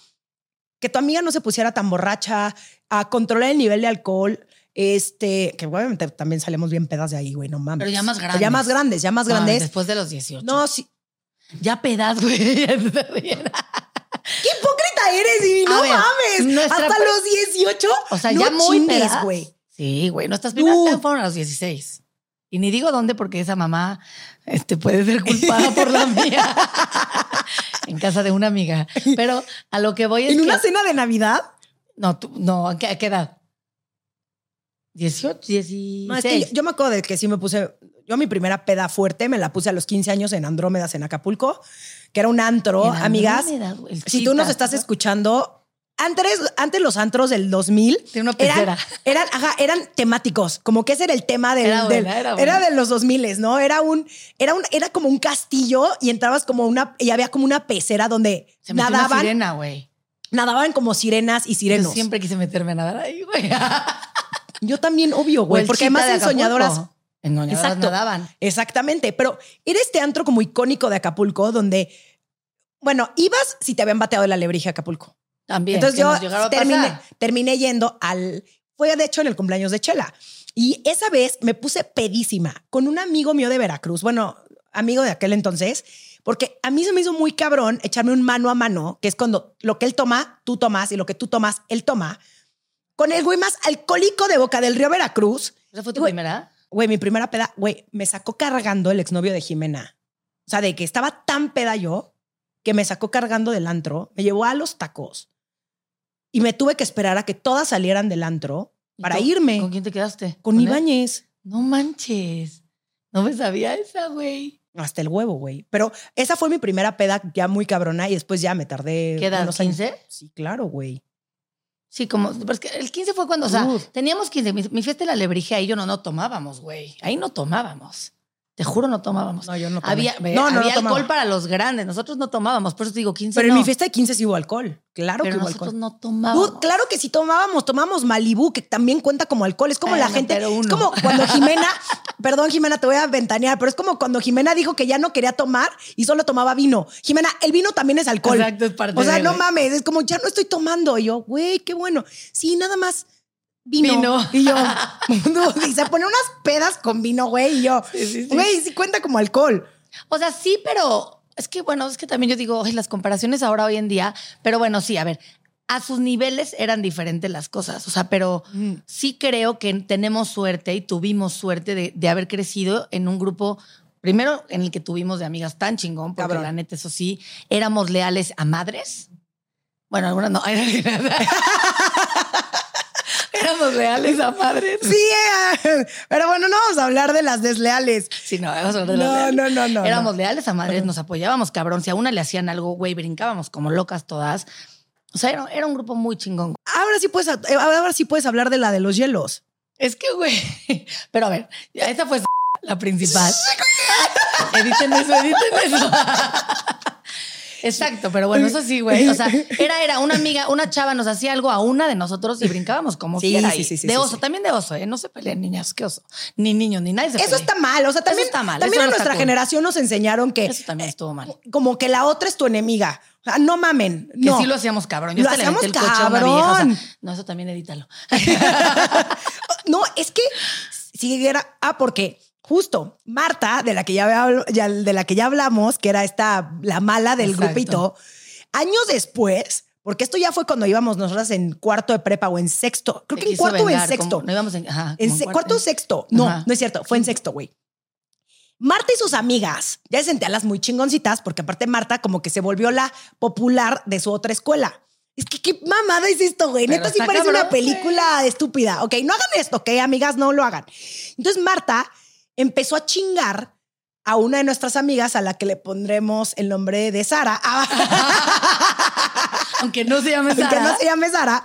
A: que tu amiga no se pusiera tan borracha, a controlar el nivel de alcohol. Este, que obviamente también salimos bien pedas de ahí, güey, no mames.
B: Pero ya más
A: Ya
B: grandes.
A: más grandes, ya más grandes.
B: después de los 18.
A: No, sí.
B: Ya pedas, güey. *laughs*
A: ¿Qué hipócrita eres?
B: A
A: No
B: ver,
A: mames. Hasta
B: pre-
A: los 18.
B: O sea,
A: no
B: ya muy
A: güey.
B: Sí, güey.
A: No.
B: pedas fueron a los 16. Y ni digo dónde porque esa mamá este, puede ser culpada por la mía. *laughs* en casa de una amiga. Pero a lo que voy es
A: En
B: que...
A: una cena de Navidad.
B: No, tú- no, ¿a qué, a qué edad? 18, 16.
A: No, es que yo, yo me acuerdo de que sí me puse. Yo mi primera peda fuerte me la puse a los 15 años en Andrómedas en Acapulco, que era un antro, amigas. Si tú nos estás escuchando, antes, antes los antros del 2000
B: Tiene una
A: eran, *laughs* eran, ajá, eran temáticos, como que ese era el tema del,
B: Era buena,
A: del-
B: era
A: de los 2000, ¿no? Era un, era un, era como un castillo y entrabas como una, y había como una pecera donde
B: Se una
A: nadaban,
B: sirena, güey.
A: nadaban como sirenas y
B: Yo
A: sirenos.
B: siempre quise meterme a nadar ahí, güey.
A: Yo también, obvio, güey, porque además
B: de
A: en soñadoras. Exacto.
B: nadaban.
A: Exactamente, pero era este antro como icónico de Acapulco donde, bueno, ibas si te habían bateado la lebrija a Acapulco.
B: También.
A: Entonces yo terminé, terminé yendo al, fue de hecho en el cumpleaños de Chela. Y esa vez me puse pedísima con un amigo mío de Veracruz, bueno, amigo de aquel entonces, porque a mí se me hizo muy cabrón echarme un mano a mano, que es cuando lo que él toma, tú tomas, y lo que tú tomas, él toma, con el güey más alcohólico de Boca del Río Veracruz.
B: ¿Esa fue tu
A: Güey,
B: primera?
A: Güey, mi primera peda, güey, me sacó cargando el exnovio de Jimena. O sea, de que estaba tan peda yo que me sacó cargando del antro, me llevó a los tacos y me tuve que esperar a que todas salieran del antro
B: ¿Y
A: para
B: con-
A: irme
B: ¿Con quién te quedaste?
A: con
B: él?
A: Ibáñez.
B: No manches. No me sabía esa, güey.
A: Hasta el huevo, güey. Pero esa fue mi primera peda ya muy cabrona y después ya me tardé.
B: ¿Qué edad?
A: unos años.
B: ¿15?
A: Sí, claro, güey.
B: Sí, como, es que el 15 fue cuando, o sea,
A: Uf.
B: teníamos 15, mi, mi fiesta de la lebrige, ahí yo no, no tomábamos, güey. Ahí no tomábamos. Te juro, no tomábamos.
A: No, yo no tomé.
B: había
A: No, no,
B: había alcohol para los grandes, nosotros no tomábamos, por eso te digo 15
A: Pero en mi fiesta de 15 sí hubo alcohol. Claro
B: pero
A: que hubo
B: nosotros
A: alcohol.
B: no tomábamos.
A: Claro que sí tomábamos, tomábamos Malibú, que también cuenta como alcohol. Es como la gente. Es como cuando *laughs* Jimena, perdón, Jimena, te voy a ventanear, pero es como cuando Jimena dijo que ya no quería tomar y solo tomaba vino. Jimena, el vino también es alcohol.
B: Exacto, es parte
A: O sea,
B: de,
A: no mames, es como ya no estoy tomando. Y yo, güey, qué bueno. Sí, nada más vino.
B: Vino.
A: Y yo, *laughs* *laughs* y se pone unas pedas con vino, güey. Y yo,
B: Sí, sí, sí.
A: güey, sí cuenta como alcohol.
B: O sea, sí, pero es que bueno, es que también yo digo, ay, las comparaciones ahora hoy en día, pero bueno, sí, a ver, a sus niveles eran diferentes las cosas, o sea, pero
A: Mm.
B: sí creo que tenemos suerte y tuvimos suerte de, de haber crecido en un grupo, primero en el que tuvimos de amigas tan chingón, porque
A: Cabrón.
B: la neta, eso sí, éramos leales a madres. Bueno, algunas no. *laughs* éramos leales a madres.
A: Sí, eh, pero bueno, no vamos a hablar de las desleales.
B: Sí, no, vamos a hablar de las
A: No,
B: leales.
A: no, no, no.
B: Éramos
A: no.
B: leales a madres, nos apoyábamos, cabrón. Si a una le hacían algo, güey, brincábamos como locas todas. O sea, era, era un grupo muy chingón.
A: Ahora sí puedes, eh, ahora sí puedes hablar de la de los hielos.
B: Es que, güey. *laughs* Pero a ver, esa fue *laughs* la principal. *laughs* editen eso, editen eso. Exacto, pero bueno, eso sí, güey. O sea, era, era una amiga, una chava nos hacía algo a una de nosotros y brincábamos como
A: Sí,
B: quiera.
A: sí, sí, sí,
B: de oso,
A: sí.
B: también de oso, ¿eh? No se peleen niñas, qué oso. Ni niños, ni nadie se
A: Eso está mal. O sea, también,
B: está mal,
A: también
B: eso
A: a nuestra
B: cool.
A: generación nos enseñaron que
B: Eso también estuvo mal.
A: como que la otra es tu enemiga. O sea, no mamen.
B: Que
A: no.
B: sí lo hacíamos cabrón. Yo
A: Lo
B: hasta
A: hacíamos
B: el coche a una vieja. o sea,
A: cabrón.
B: no, eso también edítalo. *laughs*
A: No, es que si era. Ah, porque justo Marta, de la que ya, hablo- ya- de la que ya hablamos, que era esta, la mala del
B: Exacto.
A: grupito, años después, porque esto ya fue cuando íbamos nosotras en cuarto de prepa o en sexto. Creo
B: Se
A: que en cuarto o en sexto.
B: como- no íbamos en, ajá,
A: En
B: como
A: se-
B: en
A: cuarto o sexto. No,
B: Ajá.
A: no es cierto. Fue en sexto, güey. Marta y sus amigas, ya se sentían las muy chingoncitas, porque aparte Marta como que se volvió la popular de su otra escuela. Es que qué mamada es esto, güey. Neta sí parece
B: cabrón,
A: una película estúpida. Ok, no hagan esto, ok, amigas, no lo hagan. Entonces Marta empezó a chingar a una de nuestras amigas a la que le pondremos el nombre de Sara. *laughs*
B: Aunque no se llame Sara.
A: no se llame Sara.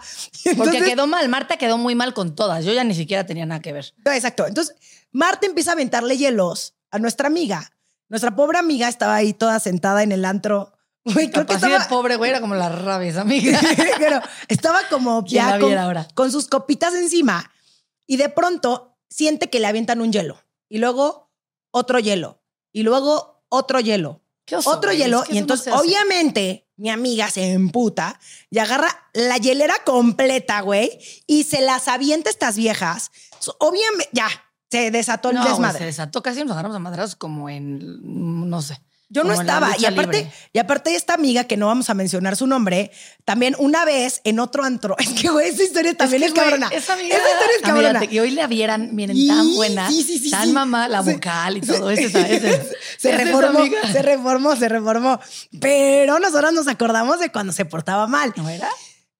B: Porque quedó mal. Marta quedó muy mal con todas. Yo ya ni siquiera tenía nada que ver.
A: Exacto. Entonces, Marta empieza a aventarle hielos a nuestra amiga. Nuestra pobre amiga estaba ahí toda sentada en el antro. *laughs* Güey, creo que estaba,
B: de pobre, güey, era como las rabias, amiga. *laughs*
A: pero estaba como
B: ¿Quién
A: ya
B: la
A: con,
B: ahora?
A: con sus copitas encima y de pronto siente que le avientan un hielo y luego otro hielo y luego otro hielo,
B: Qué oso,
A: otro
B: güey,
A: hielo
B: es que
A: y
B: no
A: entonces obviamente mi amiga se emputa y agarra la hielera completa, güey, y se las avienta estas viejas. Obviamente, ya, se desató el
B: No, güey,
A: desmadre.
B: se desató. Casi nos agarramos a madrazos como en, no sé.
A: Yo no estaba. Y aparte,
B: libre.
A: y aparte, esta amiga que no vamos a mencionar su nombre, también una vez en otro antro. *laughs* Es que, güey, esa historia también es,
B: que,
A: cabrona.
B: Esa amiga,
A: Esa historia es cabrona.
B: y hoy la vieran, miren,
A: Y-
B: tan buena,
A: sí, sí, sí,
B: tan mamá, la vocal y todo eso. *laughs*
A: se reformó, se reformó, se reformó. Pero nosotros nos acordamos de cuando se portaba mal.
B: ¿No era?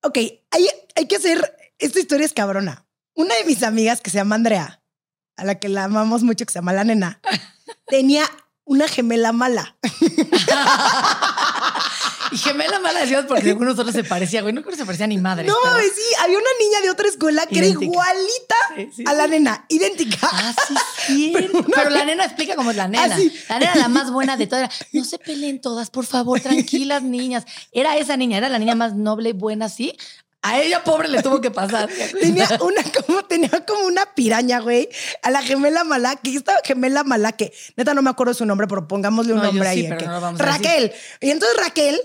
A: Ok, hay, hay que hacer. Esta historia es cabrona. Una de mis amigas que se llama Andrea, a la que la amamos mucho, que se llama la nena, *laughs* tenía una gemela mala. *laughs*
B: Y gemela mala decíamos porque según nosotros se parecía, güey. No creo que se parecía ni madre.
A: No, sí, había una niña de otra escuela que era igualita a la nena, idéntica.
B: Ah, sí, sí. *laughs* Pero, la nena explica cómo es la nena. La nena la más buena de todas. No se peleen todas, por favor, tranquilas niñas. Era esa niña, era la niña más noble, buena, sí. A ella, pobre, le tuvo que pasar. *laughs*
A: tenía una como, tenía como una piraña, güey. A la gemela mala, que esta gemela mala, que neta no me acuerdo su nombre, pero pongámosle un nombre ahí. Raquel. Y entonces Raquel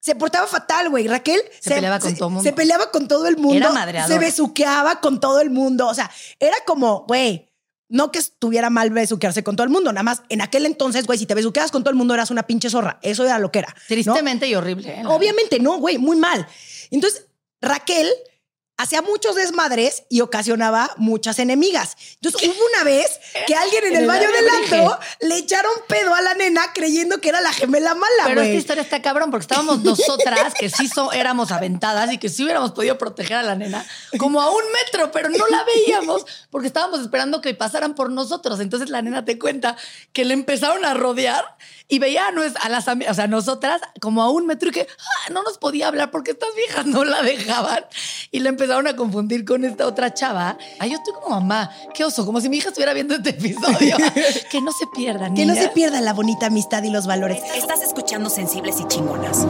A: se portaba fatal, güey. Raquel
B: se, peleaba con todo el mundo.
A: Se peleaba con todo el mundo. Era Se besuqueaba con todo el mundo. O sea, era como, güey. No que estuviera mal besuquearse con todo el mundo, nada más en aquel entonces, güey, si te besuqueabas con todo el mundo eras una pinche zorra. Eso era lo que era.
B: Tristemente y horrible. ¿eh?
A: Obviamente no, güey, muy mal. Entonces, Raquel hacía muchos desmadres y ocasionaba muchas enemigas. Entonces hubo una vez que alguien en, el, baño del antro le echaron pedo a la nena creyendo que era la gemela mala.
B: Pero esta historia está cabrón porque estábamos nosotras que sí éramos aventadas y que sí hubiéramos podido proteger a la nena como a un metro, pero no la veíamos porque estábamos esperando que pasaran por nosotros. Entonces la nena te cuenta que le empezaron a rodear y veía a, las o sea, nosotras como a un metro y que ah, no nos podía hablar porque estas viejas no la dejaban y le empezaron a confundir con esta otra chava. Ay, yo estoy como mamá, qué oso, como si mi hija estuviera viendo este episodio. *laughs* que no se pierdan.
A: Que no se pierda la bonita amistad y los valores.
C: Estás escuchando sensibles y chingonas.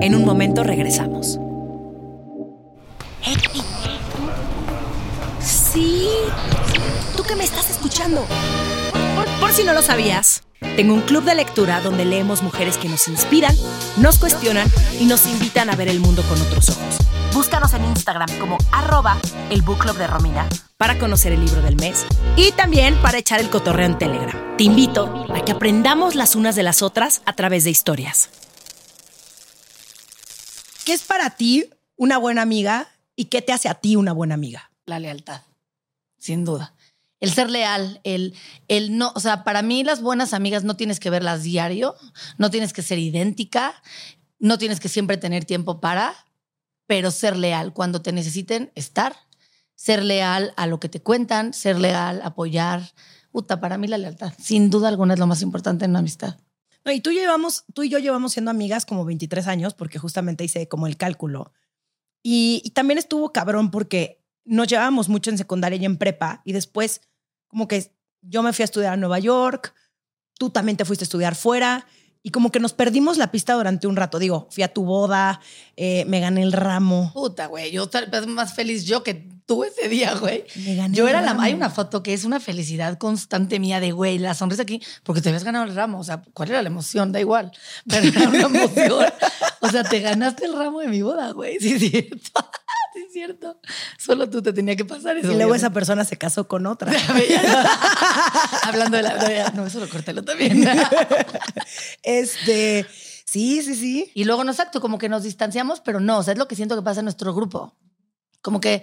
C: En un momento regresamos. Sí, tú que me estás escuchando. Si no lo sabías. Tengo un club de lectura donde leemos mujeres que nos inspiran, nos cuestionan y nos invitan a ver el mundo con otros ojos. Búscanos en Instagram como arroba el book club de Romina para conocer el libro del mes y también para echar el cotorreo en Telegram. Te invito a que aprendamos las unas de las otras a través de historias.
A: ¿Qué es para ti una buena amiga y qué te hace a ti una buena amiga?
B: La lealtad, sin duda el ser leal, el, el no, o sea, para mí las buenas amigas no tienes que verlas diario, no tienes que ser idéntica, no tienes que siempre tener tiempo para, pero ser leal cuando te necesiten estar, ser leal a lo que te cuentan, ser leal, apoyar. Puta, para mí la lealtad, sin duda alguna, es lo más importante en una amistad.
A: No, y tú, llevamos, tú y yo llevamos siendo amigas como 23 años, porque justamente hice como el cálculo. Y, y también estuvo cabrón porque nos llevábamos mucho en secundaria y en prepa, y después como que yo me fui a estudiar a Nueva York, tú también te fuiste a estudiar fuera y como que nos perdimos la pista durante un rato. Digo, fui a tu boda, eh, me gané el ramo.
B: Puta, güey, yo tal vez más feliz yo que tú ese día, güey. Me gané yo era la, hay una foto que es una felicidad constante mía de, güey, la sonrisa aquí, porque te habías ganado el ramo. O sea, ¿cuál era la emoción? Da igual, pero era una emoción. *laughs* o sea, te ganaste el ramo de mi boda, güey. Sí, *laughs* sí es cierto. Solo tú te tenía que pasar eso.
A: Y luego esa persona se casó con otra. *laughs* *laughs*
B: Hablando de la. No, eso lo cortélo también.
A: este. Sí, sí, sí.
B: Y luego, no exacto, como que nos distanciamos, pero no, o sea, es lo que siento que pasa en nuestro grupo. Como que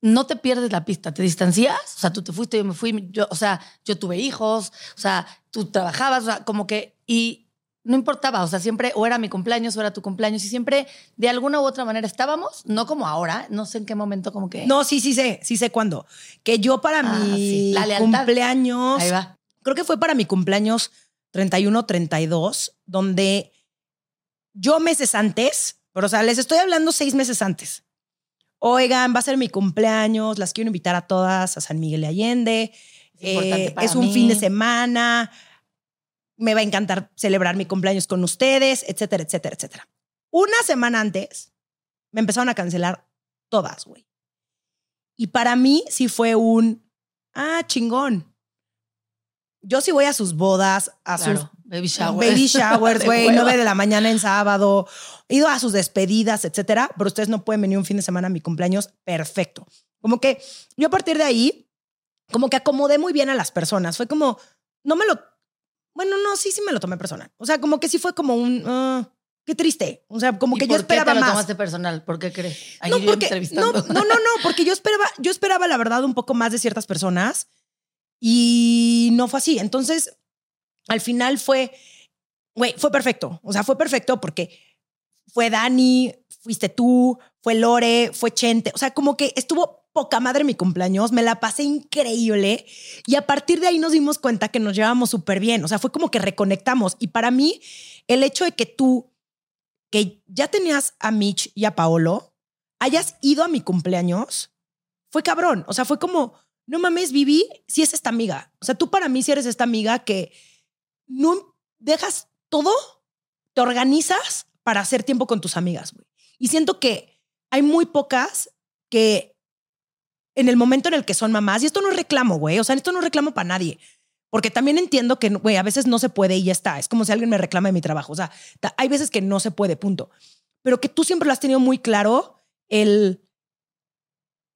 B: no te pierdes la pista, te distancias, o sea, tú te fuiste, yo me fui, yo, o sea, yo tuve hijos, o sea, tú trabajabas, o sea, como que, y no importaba, o sea, siempre o era mi cumpleaños o era tu cumpleaños y siempre de alguna u otra manera estábamos, no como ahora, no sé en qué momento como que...
A: No, sí, sí sé, sí sé cuándo. Que yo para ah, mi cumpleaños...
B: Ahí va.
A: Creo que fue para mi cumpleaños 31, 32, donde yo meses antes, pero o sea, les estoy hablando seis meses antes. Oigan, va a ser mi cumpleaños, las quiero invitar a todas a San Miguel de Allende. Es, eh, es un fin de semana me va a encantar celebrar mi cumpleaños con ustedes, etcétera, etcétera, etcétera. Una semana antes me empezaron a cancelar todas, güey. Y para mí sí fue un, ah, chingón. Yo sí voy a sus bodas, a sus
B: baby showers,
A: baby *laughs* showers, güey, nueve de la mañana en sábado, he ido a sus despedidas, etcétera, pero ustedes no pueden venir un fin de semana a mi cumpleaños, perfecto. Como que yo a partir de ahí, como que acomodé muy bien a las personas. Fue como, no me lo bueno, no, sí, sí me lo tomé personal. O sea, como que sí fue como un. Ah, qué triste. O sea, como que yo esperaba
B: qué
A: te
B: lo tomaste personal? ¿Por qué crees?
A: no, porque, no, no, no, no, porque yo esperaba, yo esperaba la verdad un poco más de ciertas personas y no fue así. Entonces, al final fue, güey, fue perfecto. O sea, fue perfecto porque fue Dani, fuiste tú, fue Lore, fue Chente. O sea, como que estuvo poca madre mi cumpleaños, me la pasé increíble y a partir de ahí nos dimos cuenta que nos llevábamos súper bien, o sea, fue como que reconectamos y para mí el hecho de que tú, que ya tenías a Mitch y a Paolo, hayas ido a mi cumpleaños, fue cabrón. O sea, fue como, no mames, Vivi, si es esta amiga. O sea, tú para mí si eres esta amiga que no dejas todo, te organizas para hacer tiempo con tus amigas, güey. Y siento que hay muy pocas que en el momento en el que son mamás, y esto no es reclamo, güey, o sea, esto no es reclamo para nadie, porque también entiendo que, güey, a veces no se puede y ya está. Es como si alguien me reclama de mi trabajo. O sea, hay veces que no se puede, punto. Pero que tú siempre lo has tenido muy claro, el,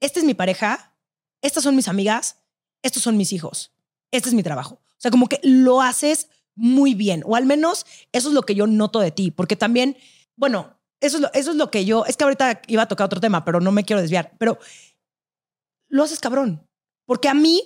A: esta es mi pareja, estas son mis amigas, estos son mis hijos, este es mi trabajo. O sea, como que lo haces muy bien, o al menos eso es lo que yo noto de ti, porque también, bueno, eso es lo, eso es lo que yo, es que ahorita iba a tocar otro tema, pero no me quiero desviar, pero lo haces cabrón, porque a mí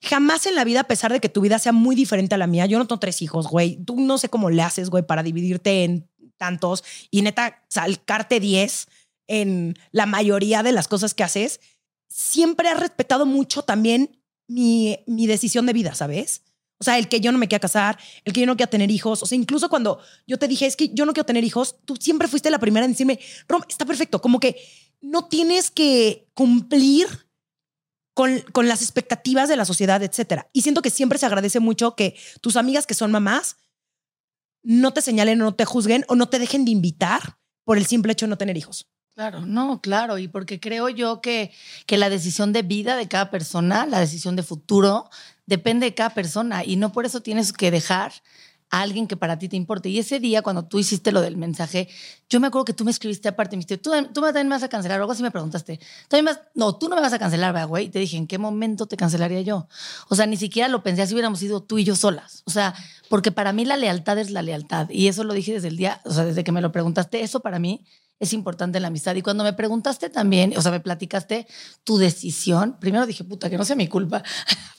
A: Jamás en la vida, a pesar de que tu vida sea muy diferente a la mía, yo no tengo tres hijos, güey. Tú no sé cómo le haces, güey, para dividirte en tantos y neta salcarte diez en la mayoría de las cosas que haces. Siempre has respetado mucho también mi, mi decisión de vida, ¿sabes? O sea, el que yo no me quiera casar, el que yo no quiera tener hijos. O sea, incluso cuando yo te dije, es que yo no quiero tener hijos, tú siempre fuiste la primera en decirme, Rom, está perfecto. Como que no tienes que cumplir con, las expectativas de la sociedad, etcétera. Y siento que siempre se agradece mucho que tus amigas que son mamás no te señalen o no te juzguen o no te dejen de invitar por el simple hecho de no tener hijos.
B: Claro, no, claro, y porque creo yo que, que la decisión de vida de cada persona, la decisión de futuro, depende de cada persona y no por eso tienes que dejar a alguien que para ti te importe. Y ese día, cuando tú hiciste lo del mensaje, yo me acuerdo que tú me escribiste aparte, me dijiste, ¿tú, tú también me vas a cancelar o algo así me preguntaste. ¿También no, tú no me vas a cancelar, güey. Y te dije, ¿en qué momento te cancelaría yo? O sea, ni siquiera lo pensé, así hubiéramos ido tú y yo solas. O sea, porque para mí la lealtad es la lealtad. Y eso lo dije desde el día, o sea, desde que me lo preguntaste, eso para mí es importante la amistad. Y cuando me preguntaste también, o sea, me platicaste tu decisión, primero dije, puta, que no sea mi culpa. *laughs* *laughs*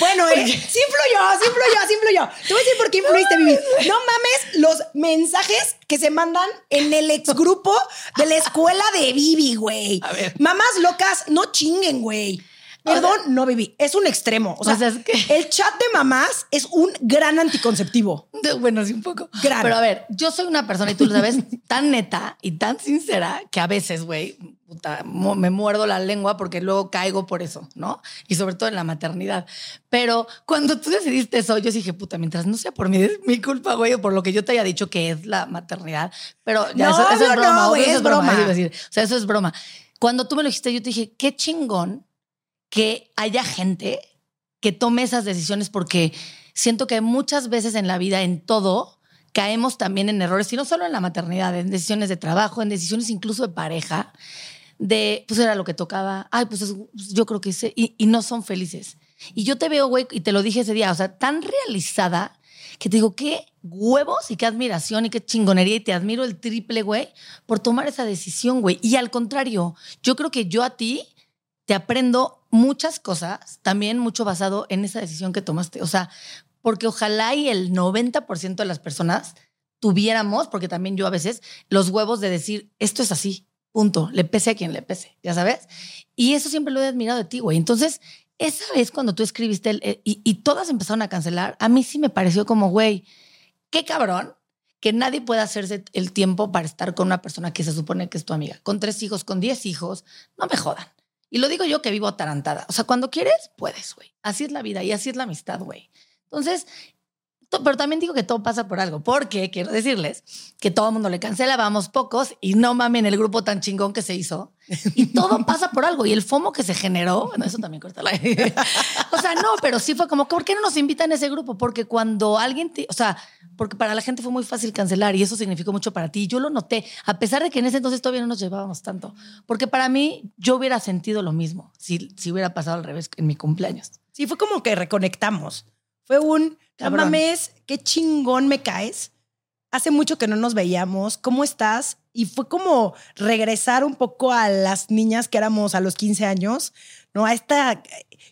A: bueno, eh, sí influyó, sí influyó, sí influyó. Te voy a decir por qué influiste, Vivi. No mames los mensajes que se mandan en el ex grupo de la escuela de Vivi, güey. Mamás locas, no chinguen, güey. Perdón, no, Vivi, es un extremo. O sea, es que... el chat de mamás es un gran anticonceptivo.
B: Bueno, sí, un poco. Pero a ver, yo soy una persona, y tú lo sabes, *laughs* tan neta y tan sincera que a veces, güey, me muerdo la lengua porque luego caigo por eso, ¿no? Y sobre todo en la maternidad. Pero cuando tú decidiste eso, yo dije, puta, mientras no sea por mi, mi culpa, güey, o por lo que yo te haya dicho que es la maternidad, pero ya eso, es broma, güey, es, broma. o sea, eso es broma. Cuando tú me lo dijiste, yo te dije, qué chingón que haya gente que tome esas decisiones porque siento que muchas veces en la vida, en todo, caemos también en errores, y no solo en la maternidad, en decisiones de trabajo, en decisiones incluso de pareja, de, pues era lo que tocaba, ay, pues, pues yo creo que sí, y, y no son felices. Y yo te veo, güey, y te lo dije ese día, o sea, tan realizada que te digo, qué huevos y qué admiración y qué chingonería y te admiro el triple, güey, por tomar esa decisión, güey. Y al contrario, yo creo que yo a ti te aprendo muchas cosas, también mucho basado en esa decisión que tomaste. O sea, porque ojalá y el 90% de las personas tuviéramos, porque también yo a veces, los huevos de decir, esto es así, punto, le pese a quien le pese, ya sabes. Y eso siempre lo he admirado de ti, güey. Entonces, esa vez cuando tú escribiste eh, y, y todas empezaron a cancelar, a mí sí me pareció como, güey, qué cabrón que nadie pueda hacerse el tiempo para estar con una persona que se supone que es tu amiga, con tres hijos, con diez hijos, no me jodan. Y lo digo yo que vivo atarantada. O sea, cuando quieres, puedes, güey. Así es la vida y así es la amistad, güey. Entonces, pero también digo que todo pasa por algo, porque quiero decirles que todo el mundo le cancela, vamos pocos y no mamen el grupo tan chingón que se hizo. Y *laughs* todo pasa por algo. Y el FOMO que se generó, bueno, eso también corta la. *laughs* o sea, no, pero sí fue como, ¿por qué no nos invitan a ese grupo? Porque cuando alguien, te, o sea, porque para la gente fue muy fácil cancelar y eso significó mucho para ti. Yo lo noté, a pesar de que en ese entonces todavía no nos llevábamos tanto. Porque para mí, yo hubiera sentido lo mismo si, si hubiera pasado al revés en mi cumpleaños.
A: Sí, fue como que reconectamos. Fue un, no mames, qué chingón me caes. Hace mucho que no nos veíamos. ¿Cómo estás? Y fue como regresar un poco a las niñas que éramos a los 15 años, ¿no? A esta,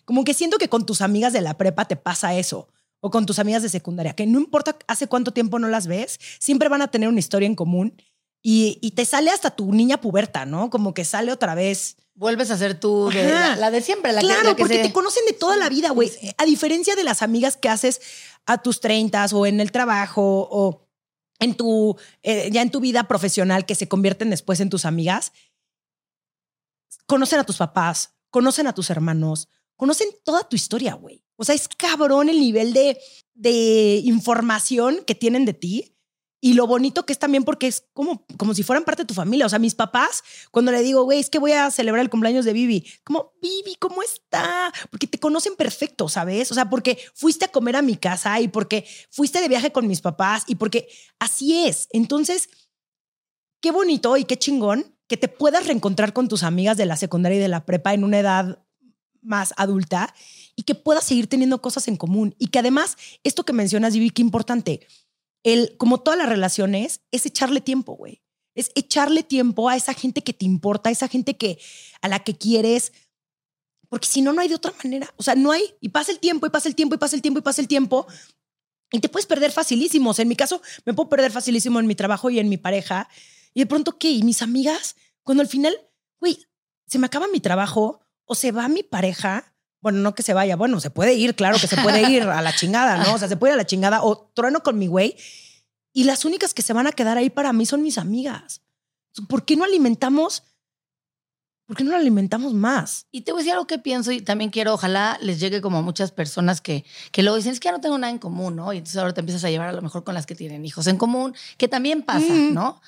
A: como que siento que con tus amigas de la prepa te pasa eso o con tus amigas de secundaria, que no importa hace cuánto tiempo no las ves, siempre van a tener una historia en común y, y te sale hasta tu niña puberta, ¿no? Como que sale otra vez
B: Vuelves a ser tú, de, la, de siempre, la
A: claro,
B: que,
A: porque te conocen de toda la vida, güey. A diferencia de las amigas que haces a tus 30 o en el trabajo o en tu, eh, ya en tu vida profesional que se convierten después en tus amigas, conocen a tus papás, conocen a tus hermanos, conocen toda tu historia, güey. O sea, es cabrón el nivel de, de información que tienen de ti. Y lo bonito que es también porque es como, como si fueran parte de tu familia. O sea, mis papás, cuando le digo, güey, es que voy a celebrar el cumpleaños de Vivi, como, Vivi, ¿cómo está? Porque te conocen perfecto, ¿sabes? O sea, porque fuiste a comer a mi casa y porque fuiste de viaje con mis papás y porque así es. Entonces, qué bonito y qué chingón que te puedas reencontrar con tus amigas de la secundaria y de la prepa en una edad más adulta y que puedas seguir teniendo cosas en común. Y que además, esto que mencionas, Vivi, qué importante el, como todas las relaciones, es echarle tiempo, güey. Es echarle tiempo a esa gente que te importa, a esa gente que, a la que quieres, porque si no, no hay de otra manera. O sea, no hay, y pasa el tiempo, y pasa el tiempo, y pasa el tiempo, y pasa el tiempo, y te puedes perder facilísimos. En mi caso, me puedo perder facilísimo en mi trabajo y en mi pareja. Y de pronto, ¿qué? Y mis amigas, cuando al final, güey, se me acaba mi trabajo o se va mi pareja, bueno, no que se vaya, bueno, se puede ir, claro que se puede ir a la chingada, ¿no? O sea, se puede ir a la chingada o trueno con mi güey. Y las únicas que se van a quedar ahí para mí son mis amigas. ¿Por qué no alimentamos? ¿Por qué no alimentamos más?
B: Y te voy a decir algo que pienso y también quiero, ojalá les llegue como a muchas personas que, que luego dicen, es que ya no tengo nada en común, ¿no? Y entonces ahora te empiezas a llevar a lo mejor con las que tienen hijos en común, que también pasa,
A: Mm.
B: ¿no?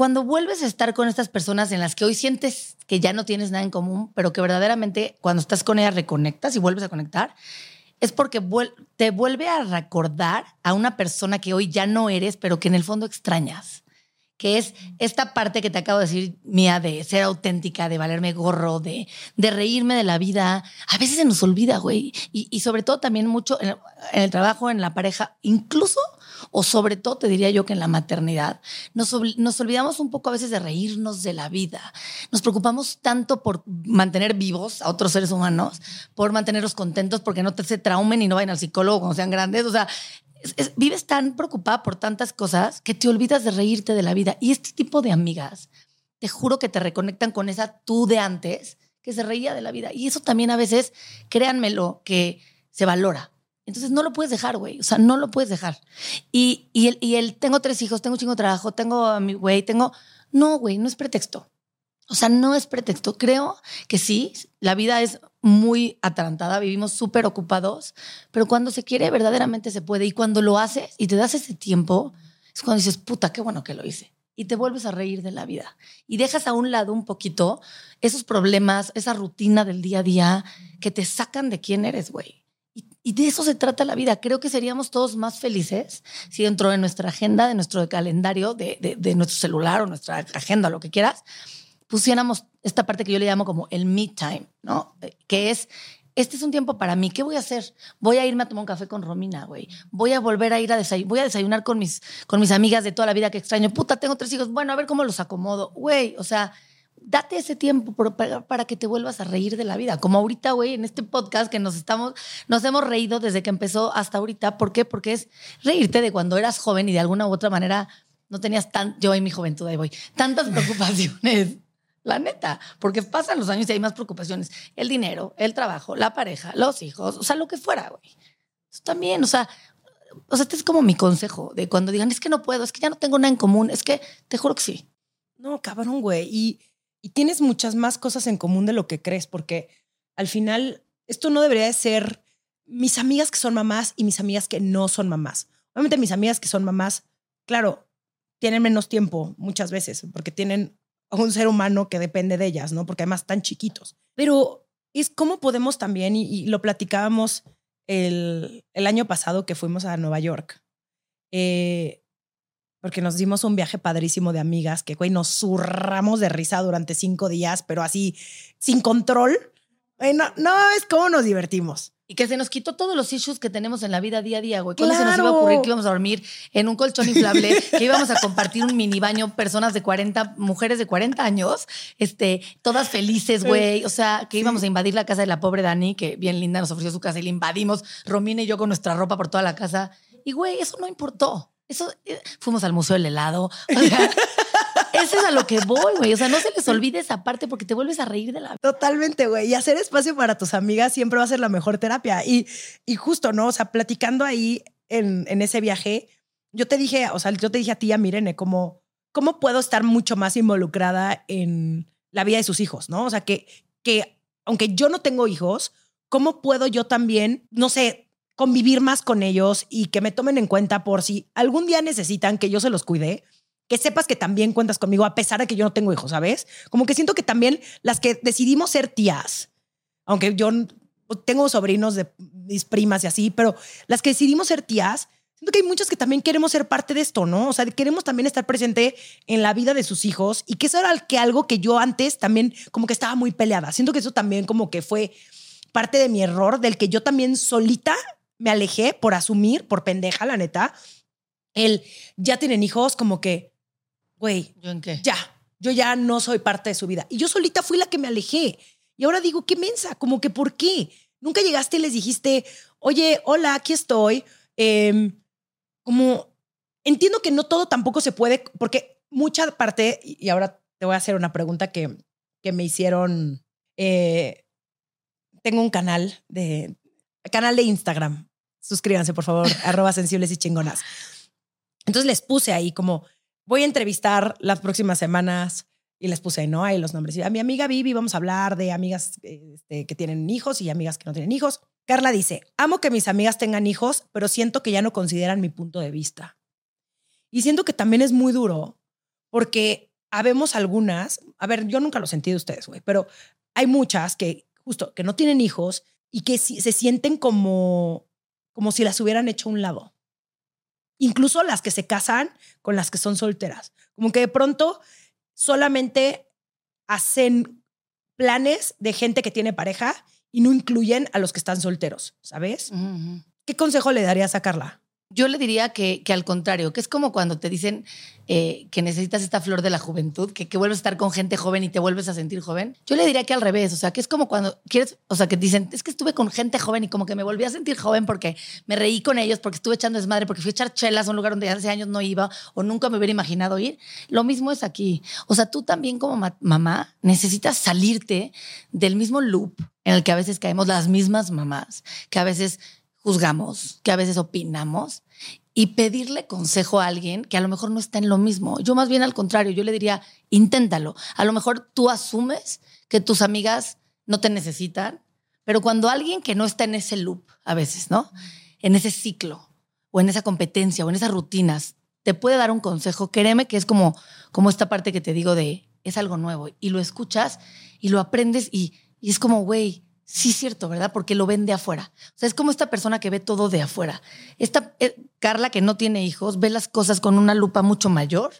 B: Cuando vuelves a estar con estas personas en las que hoy sientes que ya no tienes nada en común, pero que verdaderamente cuando estás con ellas reconectas y vuelves a conectar, es porque te vuelve a recordar a una persona que hoy ya no eres, pero que en el fondo extrañas. Que es esta parte que te acabo de decir mía de ser auténtica, de valerme gorro, de, de reírme de la vida. A veces se nos olvida, güey. Y, y sobre todo también mucho en el trabajo, en la pareja, incluso o sobre todo te diría yo que en la maternidad, nos, nos olvidamos un poco a veces de reírnos de la vida. Nos preocupamos tanto por mantener vivos a otros seres humanos, por mantenerlos contentos, porque no te se traumen y no vayan al psicólogo cuando sean grandes. O sea, es- es- vives tan preocupada por tantas cosas que te olvidas de reírte de la vida. Y este tipo de amigas, te juro que te reconectan con esa tú de antes que se reía de la vida. Y eso también a veces, créanmelo, que se valora. Entonces no lo puedes dejar, güey. O sea, no lo puedes dejar. Y, y, el, y el tengo tres hijos, tengo un chingo de trabajo, tengo a mi güey, tengo. No, güey, no es pretexto. O sea, no es pretexto. Creo que sí, la vida es muy atarantada, vivimos súper ocupados, pero cuando se quiere, verdaderamente se puede. Y cuando lo haces y te das ese tiempo, es cuando dices, puta, qué bueno que lo hice. Y te vuelves a reír de la vida. Y dejas a un lado un poquito esos problemas, esa rutina del día a día que te sacan de quién eres, güey. Y, de eso se trata la vida. Creo que seríamos todos más felices si dentro de nuestra agenda, de nuestro calendario, de, de- nuestro celular o nuestra agenda, lo que quieras, pusiéramos esta parte que yo le llamo como el me time, ¿no? Que es, este es un tiempo para mí. ¿Qué voy a hacer? Voy a irme a tomar un café con Romina, güey. Voy a volver a ir a desayunar. Voy a desayunar con mis, con mis amigas de toda la vida que extraño. Puta, tengo tres hijos. Bueno, a ver cómo los acomodo. Güey, o sea, date ese tiempo por- para, para que te vuelvas a reír de la vida. Como ahorita, güey, en este podcast que nos estamos, nos hemos reído desde que empezó hasta ahorita. ¿Por qué? Porque es reírte de cuando eras joven y de alguna u otra manera no tenías tan, yo en mi juventud ahí voy, tantas *laughs* preocupaciones. La neta, porque pasan los años y hay más preocupaciones. El dinero, el trabajo, la pareja, los hijos, o sea, lo que fuera, güey. Eso también, o sea, o sea, este es como mi consejo de cuando digan, es que no puedo, es que ya no tengo nada en común, es que te juro que sí.
A: No, cabrón, güey. Y, y tienes muchas más cosas en común de lo que crees, porque al final esto no debería de ser mis amigas que son mamás y mis amigas que no son mamás. Obviamente mis amigas que son mamás, claro, tienen menos tiempo muchas veces, porque tienen a un ser humano que depende de ellas, ¿no? Porque además están chiquitos. Pero es cómo podemos también, y, lo platicábamos el, el año pasado que fuimos a Nueva York. Eh, porque nos dimos un viaje padrísimo de amigas que, güey, nos zurramos de risa durante cinco días, pero así, sin control. Güey, no, no es cómo nos divertimos.
B: Y que se nos quitó todos los issues que tenemos en la vida día a día, güey. ¿Cuándo se nos iba a
A: Claro.
B: ocurrir que íbamos a dormir en un colchón inflable, que íbamos a compartir un mini baño, personas de 40, mujeres de 40 años, este, todas felices, güey. O sea, que íbamos a invadir la casa de la pobre Dani, que bien linda nos ofreció su casa y la invadimos, Romina y yo con nuestra ropa por toda la casa. Y, güey, eso no importó. Eso, eh, fuimos al Museo del Helado. O sea, *laughs* eso es a lo que voy, güey. O sea, no se les olvide esa parte porque te vuelves a reír de la
A: Totalmente, güey. Y hacer espacio para tus amigas siempre va a ser la mejor terapia. Y, y justo, ¿no? O sea, platicando ahí en, en ese viaje, yo te dije, o sea, yo te dije a ti, a Mirene, como, ¿cómo puedo estar mucho más involucrada en la vida de sus hijos, no? O sea, que, que aunque yo no tengo hijos, ¿cómo puedo yo también, no sé, convivir más con ellos y que me tomen en cuenta por si algún día necesitan que yo se los cuide? Que sepas que también cuentas conmigo a pesar de que yo no tengo hijos, ¿sabes? Como que siento que también las que decidimos ser tías, aunque yo tengo sobrinos de mis primas y así, pero las que decidimos ser tías, siento que hay muchas que también queremos ser parte de esto, ¿no? O sea, queremos también estar presente en la vida de sus hijos y que eso era algo que yo antes también como que estaba muy peleada. Siento que eso también como que fue parte de mi error, del que yo también solita me alejé por asumir, por pendeja, la neta. El ya tienen hijos, como que, güey,
B: ¿Yo en qué?
A: ya, yo ya no soy parte de su vida. Y yo solita fui la que me alejé. Y ahora digo, qué mensa, como que, ¿por qué? Nunca llegaste y les dijiste, oye, hola, aquí estoy. Em, como, entiendo que no todo tampoco se puede, porque mucha parte, y ahora te voy a hacer una pregunta que, que me hicieron. eh, tengo un canal de, canal de Instagram. Suscríbanse, por favor, *laughs* arroba sensibles y chingonas. Entonces les puse ahí como, voy a entrevistar las próximas semanas y les puse, ¿no? Ahí los nombres. Y a mi amiga Vivi vamos a hablar de amigas este, que tienen hijos y amigas que no tienen hijos. Carla dice, amo que mis amigas tengan hijos, pero siento que ya no consideran mi punto de vista. Y siento que también es muy duro porque habemos algunas, a ver, yo nunca lo sentí de ustedes, güey, pero hay muchas que justo que no tienen hijos y que se sienten como, como si las hubieran hecho a un lado. Incluso las que se casan con las que son solteras. Como que de pronto solamente hacen planes de gente que tiene pareja y no incluyen a los que están solteros, ¿sabes? ¿Qué consejo le darías a Carla?
B: Yo le diría que, que al contrario, que es como cuando te dicen eh, que necesitas esta flor de la juventud, que, que vuelves a estar con gente joven y te vuelves a sentir joven. Yo le diría que al revés, o sea, que es como cuando quieres, o sea, que dicen, es que estuve con gente joven y como que me volví a sentir joven porque me reí con ellos, porque estuve echando desmadre, porque fui a echar chelas a un lugar donde hace años no iba o nunca me hubiera imaginado ir. Lo mismo es aquí. O sea, tú también como ma- mamá necesitas salirte del mismo loop en el que a veces caemos las mismas mamás, que a veces juzgamos, que a veces opinamos y pedirle consejo a alguien que a lo mejor no está en lo mismo. Yo más bien al contrario, yo le diría, inténtalo. A lo mejor tú asumes que tus amigas no te necesitan, pero cuando alguien que no está en ese loop, a veces, ¿no? En ese ciclo, o en esa competencia, o en esas rutinas, te puede dar un consejo, créeme que es como, como esta parte que te digo de, es algo nuevo, y lo escuchas y lo aprendes y, y es como, güey, sí es cierto, ¿verdad? Porque lo ven de afuera. O sea, es como esta persona que ve todo de afuera. Esta eh, Carla que no tiene hijos ve las cosas con una lupa mucho mayor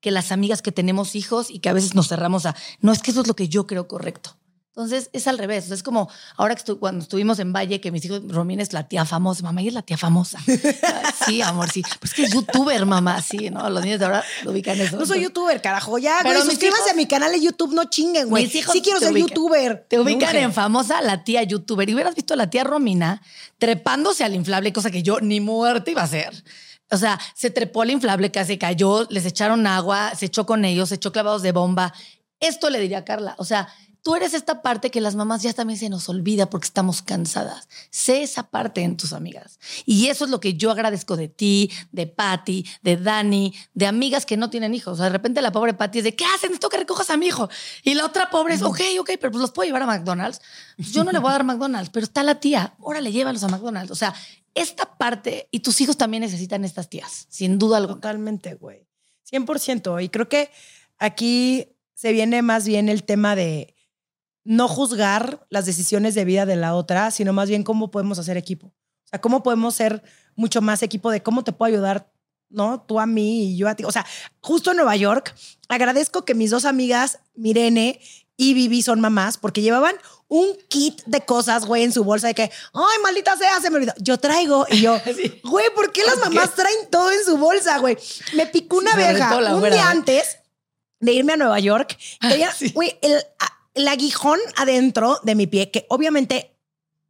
B: que las amigas que tenemos hijos y que a veces nos cerramos a, no es que eso es lo que yo creo correcto. Entonces es al revés. O sea, es como ahora que estu- cuando estuvimos en Valle, que mis hijos, Romina es la tía famosa, mamá, ella es la tía famosa. *laughs* sí, amor, sí. Pues que es youtuber, mamá, sí, ¿no? Los niños de ahora lo ubican eso.
A: No soy youtuber, carajo. Ya,
B: Pero
A: güey, suscríbanse
B: hijos-
A: a mi canal de YouTube, no chinguen, güey.
B: Mis hijos
A: Sí quiero ser
B: ubican.
A: youtuber.
B: Te ubican en famosa la tía youtuber. Y hubieras visto a la tía Romina trepándose al inflable, cosa que yo ni muerta iba a hacer. O sea, se trepó al inflable, casi cayó, les echaron agua, se echó con ellos, se echó clavados de bomba. Esto le diría a Carla. O sea, tú eres esta parte que las mamás ya también se nos olvida porque estamos cansadas. Sé esa parte en tus amigas. Y eso es lo que yo agradezco de ti, de Patty, de Dani, de amigas que no tienen hijos. O sea, de repente la pobre Patty es de, ¿qué hacen? Necesito que recojas a mi hijo. Y la otra pobre es, ok, ok, pero pues los puedo llevar a McDonald's. Pues yo no le voy a dar McDonald's, pero está la tía. Órale, llévalos a McDonald's. O sea, esta parte, y tus hijos también necesitan estas tías, sin duda alguna.
A: Totalmente, güey. 100%. Y creo que aquí se viene más bien el tema de no juzgar las decisiones de vida de la otra, sino más bien cómo podemos hacer equipo. O sea, cómo podemos ser mucho más equipo de cómo te puedo ayudar, ¿no? Tú a mí y yo a ti. O sea, justo en Nueva York, agradezco que mis dos amigas, Mirene y Vivi, son mamás porque llevaban un kit de cosas, güey, en su bolsa de que, ay, maldita sea, se me olvidó. Yo traigo y yo, *laughs*
B: Sí.
A: güey, ¿por qué las mamás traen todo en su bolsa, güey? Me picó una
B: Sí, la
A: un día
B: ¿eh?
A: antes de irme a Nueva York. Tenía,
B: sí.
A: güey, el, el aguijón adentro de mi pie, que obviamente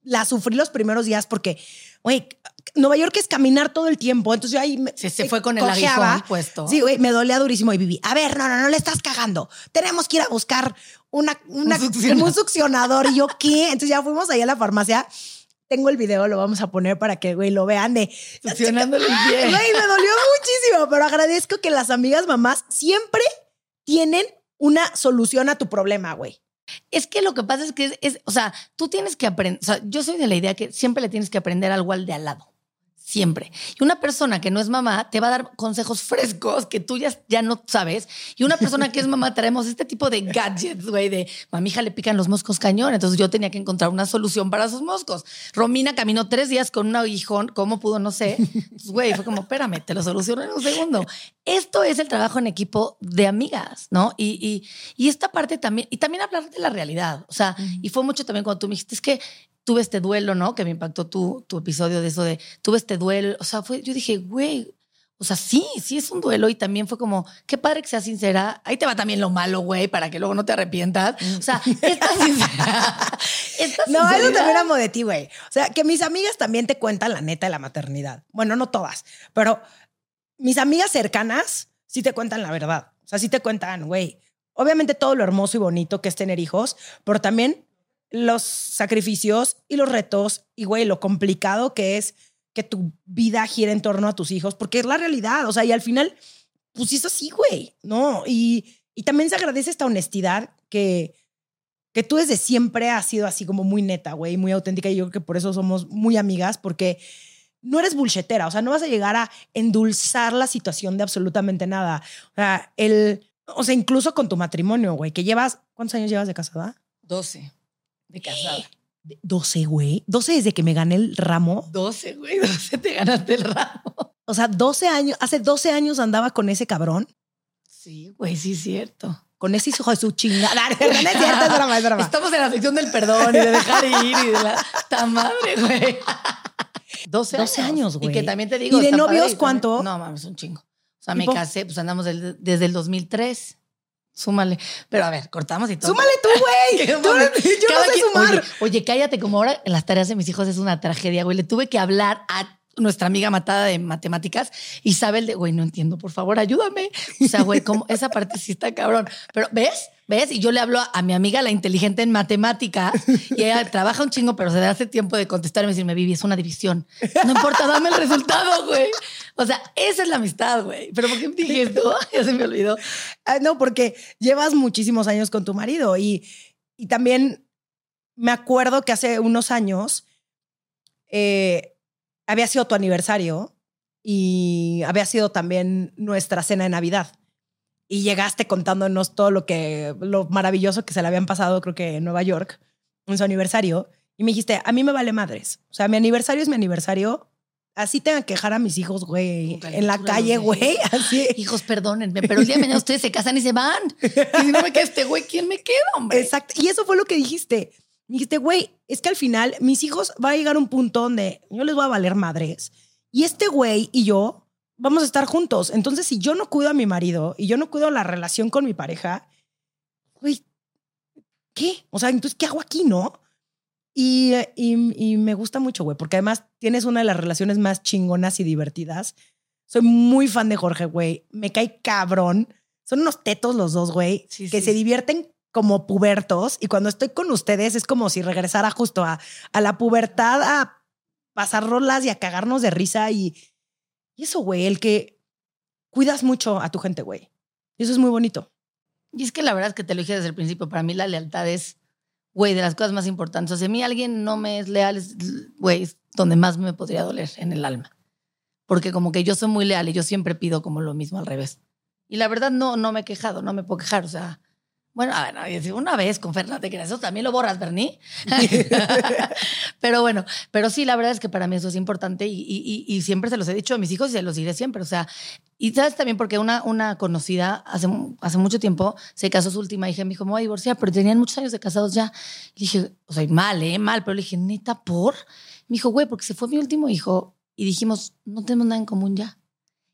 A: la sufrí los primeros días porque, güey, Nueva York es caminar todo el tiempo. Entonces yo ahí me,
B: Se, fue con el aguijón puesto.
A: Sí, güey, me dolía durísimo y viví. A ver, no, no, no le estás cagando. Tenemos que ir a buscar una, una-
B: Un succionador.
A: un succionador. Y yo, ¿qué? Entonces ya fuimos ahí a la farmacia tengo el video, lo vamos a poner para que, güey, lo vean de...
B: Funcionándole el *laughs* pie.
A: Güey, me dolió muchísimo, pero agradezco que las amigas mamás siempre tienen una solución a tu problema, güey.
B: Es que lo que pasa es que es, es- o sea, tú tienes que aprender, o sea, yo soy de la idea que siempre le tienes que aprender algo al de al lado. Siempre. Y una persona que no es mamá te va a dar consejos frescos que tú ya, ya no sabes. Y una persona que es mamá traemos este tipo de gadgets, güey, de mamija le pican los moscos cañón. Entonces yo tenía que encontrar una solución para sus moscos. Romina caminó tres días con un aguijón, ¿cómo pudo? No sé. Pues, Güey, fue como, espérame, te lo soluciono en un segundo. Esto es el trabajo en equipo de amigas, ¿no? Y, y, y esta parte también, y también hablar de la realidad. O sea, y fue mucho también cuando tú me dijiste, es que tuve este duelo, ¿no? Que me impactó tu, tu episodio de eso de, tuve este duelo. O sea, fue, yo dije, güey, o sea, sí, sí es un duelo y también fue como, qué padre que seas sincera. Ahí te va también lo malo, güey, para que luego no te arrepientas. O sea, *laughs* esta sincera. *laughs* esta
A: No, eso también amo de ti, güey. O sea, que mis amigas también te cuentan la neta de la maternidad. Bueno, no todas, pero mis amigas cercanas sí te cuentan la verdad. O sea, sí te cuentan, güey. Obviamente todo lo hermoso y bonito que es tener hijos, pero también los sacrificios y los retos y, güey, lo complicado que es que tu vida gire en torno a tus hijos, porque es la realidad. O sea, y al final, pues sí es así, güey, ¿no? Y, y también se agradece esta honestidad que, que tú desde siempre has sido así como muy neta, güey, muy auténtica. Y yo creo que por eso somos muy amigas, porque no eres bullshetera. O sea, no vas a llegar a endulzar la situación de absolutamente nada. O sea, el, o sea, incluso con tu matrimonio, güey, que llevas, ¿cuántos años llevas de casada?
B: 12 de casada. *gasps*
A: 12, güey. 12 desde que me gané el ramo.
B: 12, güey, 12 te ganaste el ramo.
A: O sea, 12 años, hace 12 años andaba con ese cabrón,
B: Sí, güey, sí es cierto.
A: con ese hijo de su chingada. *laughs* No, no es cierto, es broma, es broma.
B: Estamos en la sección del perdón y de dejar ir y de la ta madre, güey. 12,
A: 12 años, güey.
B: Y que también te digo.
A: ¿Y de novios
B: padre,
A: cuánto?
B: No, mames, un chingo. O sea, me casé, pues andamos del- desde el 2003. Súmale. Pero a ver, cortamos y todo.
A: Súmale tú, güey. *laughs* Yo
B: Cada
A: no sé sumar.
B: Oye, oye, cállate, como ahora en las tareas de mis hijos es una tragedia, güey. Le tuve que hablar a nuestra amiga matada de matemáticas, Isabel, de, güey, no entiendo, por favor, ayúdame. O sea, güey, como esa parte sí está cabrón. Pero, ¿ves? ¿Ves? Y yo le hablo a mi amiga, la inteligente en matemáticas, y ella *laughs* trabaja un chingo, pero se da hace tiempo de contestarme y decirme, Vivi, es una división. No importa, dame el resultado, güey. O sea, esa es la amistad, güey. Pero ¿por qué me dije esto? Ya se me olvidó.
A: Ah, no, porque llevas muchísimos años con tu marido y, y también me acuerdo que hace unos años eh, había sido tu aniversario y había sido también nuestra cena de Navidad. Y llegaste contándonos todo lo que, lo maravilloso que se le habían pasado, creo que en Nueva York, en su aniversario. Y me dijiste, a mí me vale madres. O sea, mi aniversario es mi aniversario. Así tengan que dejar a mis hijos, güey, en la calle, güey. Así.
B: Hijos, perdónenme, pero el día de mañana ustedes se casan y se van. Y si no me queda este güey, ¿quién me queda, hombre?
A: Exacto. Y eso fue lo que dijiste. Dijiste, güey, es que al final mis hijos va a llegar a un punto donde yo les voy a valer madres. Y este güey y yo vamos a estar juntos. Entonces, si yo no cuido a mi marido y yo no cuido la relación con mi pareja, güey, ¿qué? O sea, entonces, ¿qué hago aquí, no? Y, y, y me gusta mucho, güey, porque además tienes una de las relaciones más chingonas y divertidas. Soy muy fan de Jorge, güey. Me cae cabrón. Son unos tetos los dos, güey,
B: Sí,
A: que
B: sí,
A: se divierten como pubertos. Y cuando estoy con ustedes es como si regresara justo a, a la pubertad, a pasar rolas y a cagarnos de risa. Y, y eso, güey, el que cuidas mucho a tu gente, güey. Y eso es muy bonito.
B: Y es que la verdad es que te lo dije desde el principio, para mí la lealtad es, güey, de las cosas más importantes. O sea, si a mí alguien no me es leal, es, güey, es donde más me podría doler en el alma. Porque como que yo soy muy leal y yo siempre pido como lo mismo al revés. Y la verdad no, no me he quejado, no me puedo quejar. O sea, bueno, a ver, una vez con Fernanda, que eso también lo borras, Bernie. *laughs* pero bueno, pero sí, la verdad es que para mí eso es importante y, y- y- siempre se los he dicho a mis hijos y se los diré siempre. O sea, y sabes también porque una, una conocida hace, hace mucho tiempo se casó su última hija y me dijo, me voy a divorciar, pero tenían muchos años de casados ya. Y dije, o sea, mal, ¿eh? Mal, pero le dije, neta, ¿por? Me dijo, güey, porque se fue mi último hijo y dijimos, no tenemos nada en común ya.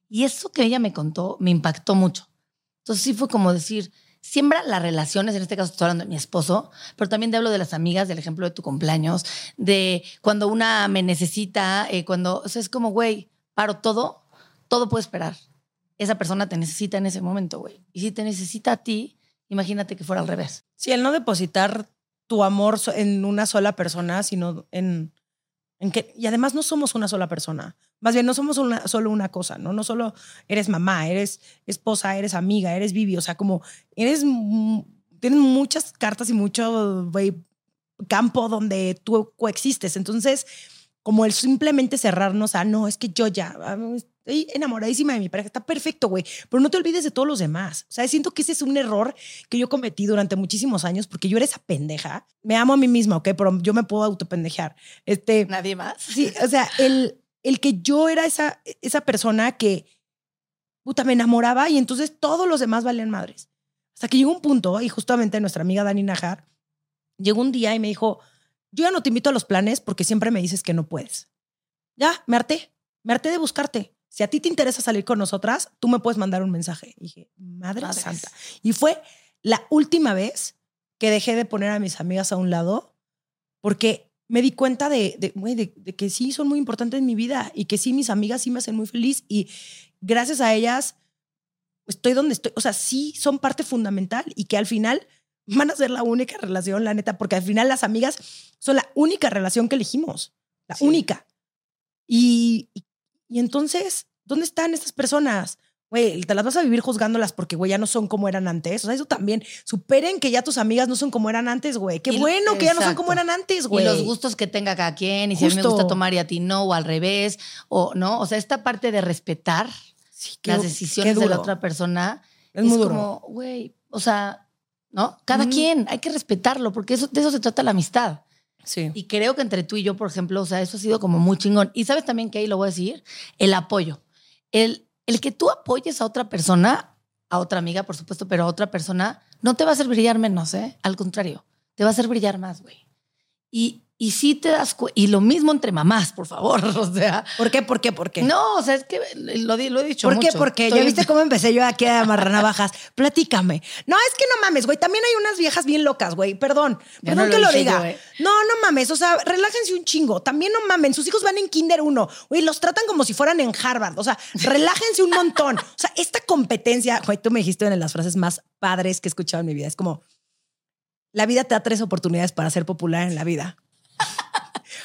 B: Y eso que ella me contó me impactó mucho. Entonces sí fue como decir, siembra las relaciones, en este caso estoy hablando de mi esposo, pero también te hablo de las amigas, del ejemplo de tu cumpleaños, de cuando una me necesita, eh, cuando, o sea, es como, güey, paro todo, todo puede esperar. Esa persona te necesita en ese momento, güey. Y si te necesita a ti, imagínate que fuera al revés.
A: Sí, el no depositar tu amor en una sola persona, sino en Y además no somos una sola persona. Más bien, no somos una, solo una cosa, ¿no? No solo eres mamá, eres esposa, eres amiga, eres Vivi. O sea, como eres. Tienes muchas cartas y mucho campo donde tú coexistes. Entonces, como el simplemente cerrarnos a no, es que yo ya ah, estoy enamoradísima de mi pareja, está perfecto, güey, pero no te olvides de todos los demás. O sea, siento que ese es un error que yo cometí durante muchísimos años porque yo era esa pendeja. Me amo a mí misma, ¿ok? Pero yo me puedo autopendejear. Este,
B: Nadie más.
A: Sí, o sea, el, el que yo era esa, esa persona que, puta, me enamoraba y entonces todos los demás valían madres. Hasta que llegó un punto, y justamente nuestra amiga Dani Najar llegó un día y me dijo, yo ya no te invito a los planes porque siempre me dices que no puedes. Ya, me harté, me harté de buscarte. Si a ti te interesa salir con nosotras, tú me puedes mandar un mensaje. Y dije, madre
B: Madres.
A: santa. Y fue la última vez que dejé de poner a mis amigas a un lado porque me di cuenta de, de, güey, de- de que sí son muy importantes en mi vida y que sí mis amigas sí me hacen muy feliz y gracias a ellas estoy donde estoy. O sea, sí son parte fundamental y que al final van a ser la única relación, la neta, porque al final las amigas son la única relación que elegimos, la
B: Sí.
A: única. Y, y, y entonces, ¿dónde están estas personas? Güey, te las vas a vivir juzgándolas porque, güey, ya no son como eran antes. O sea, eso también. Superen que ya tus amigas no son como eran antes, güey. Qué
B: Y-
A: bueno que ya no son como eran antes,
B: Y
A: güey.
B: los gustos que tenga cada quien, y si a mí me gusta tomar y a ti no, o al revés, o no. O sea, esta parte de respetar
A: Sí, qué-
B: las decisiones de la otra persona
A: Es
B: es,
A: muy duro.
B: como, güey, o sea, ¿no? Cada
A: Ujú.
B: quien, hay que respetarlo, porque eso, de eso se trata la amistad.
A: Sí.
B: Y creo que entre tú y yo, por ejemplo, o sea, eso ha sido como muy chingón. Y sabes también que ahí lo voy a decir, el apoyo. El, el que tú apoyes a otra persona, a otra amiga, por supuesto, pero a otra persona, no te va a hacer brillar menos, ¿eh? Al contrario, te va a hacer brillar más, güey. Y, y sí te das cuenta, y lo mismo entre mamás, por favor, *laughs* o sea.
A: ¿Por qué? ¿Por qué? ¿Por qué?
B: No, o sea, es que lo, di- lo he dicho
A: ¿Por qué?
B: mucho.
A: Porque
B: Estoy-
A: ya viste cómo empecé yo aquí a amarrar *laughs* navajas. Platícame. No, es que no mames, güey. También hay unas viejas bien locas, güey. Perdón.
B: Ya
A: Perdón
B: no
A: que
B: lo
A: lo diga.
B: yo, eh.
A: No, no mames. O sea, relájense un chingo. También no mamen. Sus hijos van en Kinder 1. Güey, los tratan como si fueran en Harvard. O sea, *laughs* relájense un montón. O sea, esta competencia, güey, tú me dijiste una de las frases más padres que he escuchado en mi vida. Es como, la vida te da tres oportunidades para ser popular en la vida.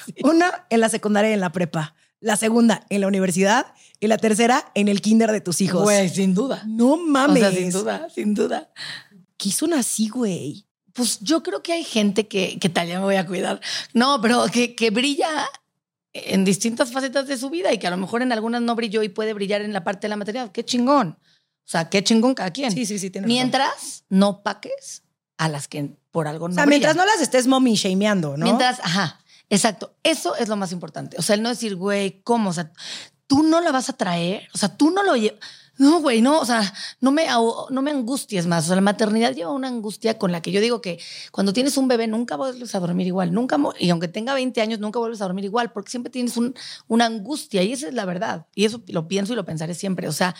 A: *laughs* Una en la secundaria y en la prepa. La segunda en la universidad. Y la tercera en el kinder de tus hijos.
B: Güey, sin duda.
A: No
B: O
A: mames.
B: sea, sin duda, sin duda.
A: ¿Qué son así, güey?
B: Pues yo creo que hay gente que, que tal, ya me voy a cuidar. No, pero que, que brilla en distintas facetas de su vida y que a lo mejor en algunas no brilló y puede brillar en la parte de la maternidad. Qué chingón. O sea, qué chingón cada quien.
A: Sí, sí, sí. Tienes razón.
B: mientras no paques a las que por algo no
A: O sea,
B: brillan.
A: mientras no las estés mommy shameando, ¿no?
B: Mientras, ajá, exacto. Eso es lo más importante. O sea, el no decir, güey, ¿cómo? O sea, tú no la vas a traer. O sea, tú no lo llevas. No, güey, no, o sea, no me, no me angusties más. O sea, la maternidad lleva una angustia con la que yo digo que cuando tienes un bebé nunca vuelves a dormir igual, nunca, y aunque tenga 20 años, nunca vuelves a dormir igual, porque siempre tienes un- una angustia y esa es la verdad. Y eso lo pienso y lo pensaré siempre. O sea,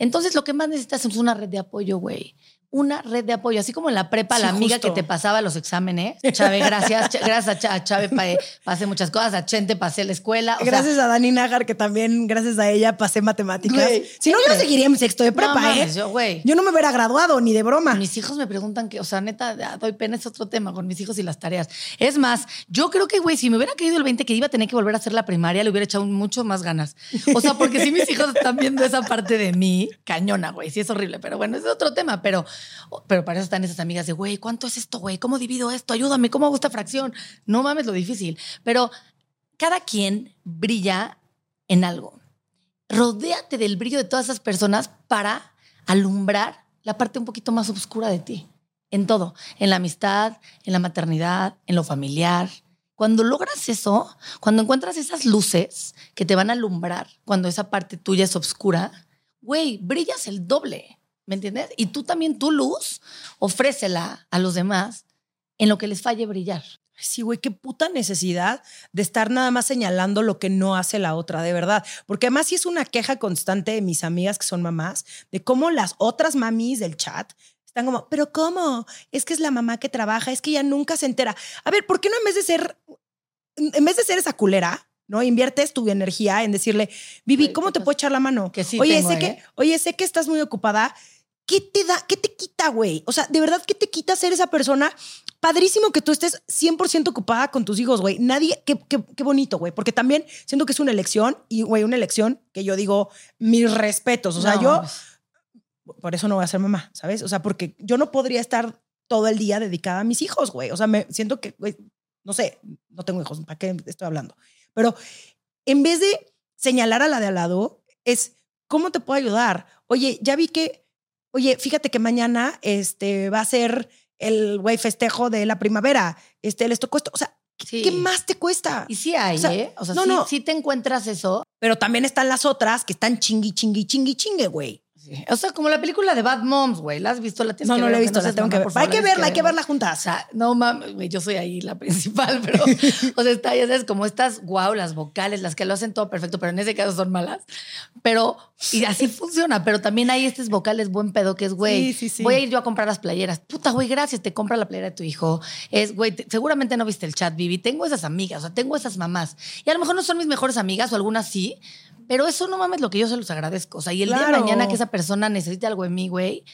B: entonces lo que más necesitas es una red de apoyo, güey. Una red de apoyo, así como en la prepa,
A: Sí,
B: la amiga
A: justo.
B: que te pasaba los exámenes. *laughs* Chave, gracias. Gracias a, Chave pa- pasé muchas cosas, a Chente pasé la escuela. O sea,
A: gracias a Dani Nagar, que también gracias a ella pasé matemáticas.
B: Güey,
A: si no, yo seguiría en sexto de prepa,
B: no mames,
A: ¿eh?
B: yo, güey.
A: Yo no me hubiera graduado ni de broma.
B: Mis hijos me preguntan que, o sea, neta, doy pena, es otro tema con mis hijos y las tareas. Es más, yo creo que, güey, si me hubiera caído el 20 que iba a tener que volver a hacer la primaria, le hubiera echado mucho más ganas. O sea, porque si mis hijos están viendo esa parte de mí, cañona, güey, sí es horrible, pero bueno, es otro tema, pero, pero para eso están esas amigas de, güey, ¿cuánto es esto, güey? ¿Cómo divido esto? Ayúdame, ¿cómo hago esta fracción? No mames lo difícil, pero cada quien brilla en algo. Rodéate del brillo de todas esas personas para alumbrar la parte un poquito más oscura de ti. En todo, en la amistad, en la maternidad, en lo familiar. Cuando logras eso, cuando encuentras esas luces que te van a alumbrar, cuando esa parte tuya es oscura, güey, brillas el doble, ¿me entiendes? Y tú también, tu luz, ofrécela a los demás en lo que les falle brillar.
A: Sí, güey, qué puta necesidad de estar nada más señalando lo que no hace la otra, de verdad. Porque además sí es una queja constante de mis amigas que son mamás, de cómo las otras mamis del chat están como, pero ¿cómo? Es que es la mamá que trabaja, es que ella nunca se entera. A ver, ¿por qué no en vez de ser, en vez de ser esa culera, ¿no? Inviertes tu energía en decirle, Vivi, ¿cómo
B: ¿qué
A: te puedo echar la mano?
B: Que sí
A: oye,
B: tengo,
A: sé
B: ¿eh?
A: que, oye, sé que estás muy ocupada. ¿Qué te da? ¿Qué te quita, güey? O sea, de verdad, ¿qué te quita ser esa persona? padrísimo que tú estés 100% ocupada con tus hijos, güey. Nadie, qué, qué, qué bonito, güey. Porque también siento que es una elección y, güey, una elección que yo digo, mis respetos. O sea,
B: No,
A: yo, por eso no voy a ser mamá, ¿sabes? O sea, porque yo no podría estar todo el día dedicada a mis hijos, güey. O sea, me siento que, güey, no sé, no tengo hijos, ¿para qué estoy hablando? Pero en vez de señalar a la de al lado, es, ¿cómo te puedo ayudar? Oye, ya vi que, oye, fíjate que mañana este, va a ser el güey festejo de la primavera, este, les tocó esto. O sea, ¿qué,
B: Sí.
A: qué más te cuesta?
B: Y sí hay,
A: O sea,
B: ¿eh? O sea,
A: no,
B: sí,
A: no.
B: sí te encuentras eso.
A: Pero también están las otras que están chingui, chingui, chingui, chingue, güey.
B: Sí. O sea, como la película de Bad Moms, güey. ¿La has visto? ¿La tienes
A: No,
B: que
A: no
B: ver,
A: la he visto, la
B: seas
A: tengo que ver.
B: favor,
A: Hay que
B: la
A: verla, hay que verla
B: ver.
A: juntas.
B: O sea, no mames, güey, yo soy ahí la *laughs* principal, pero, *laughs* o sea, está, ya sabes, como estas, wow, las vocales, las que lo hacen todo perfecto, pero en ese caso son malas. Pero, y así funciona, pero también hay estos vocales buen pedo que es, güey,
A: Sí, sí, sí.
B: voy a ir yo a comprar las playeras. Puta, güey, gracias, te compra la playera de tu hijo. Es, güey, te- seguramente no viste el chat, Vivi. Tengo esas amigas, o sea, tengo esas mamás. Y a lo mejor no son mis mejores amigas o algunas sí, pero eso no mames lo que yo se los agradezco. O sea, y el día de mañana que esa persona necesite algo de mí, güey,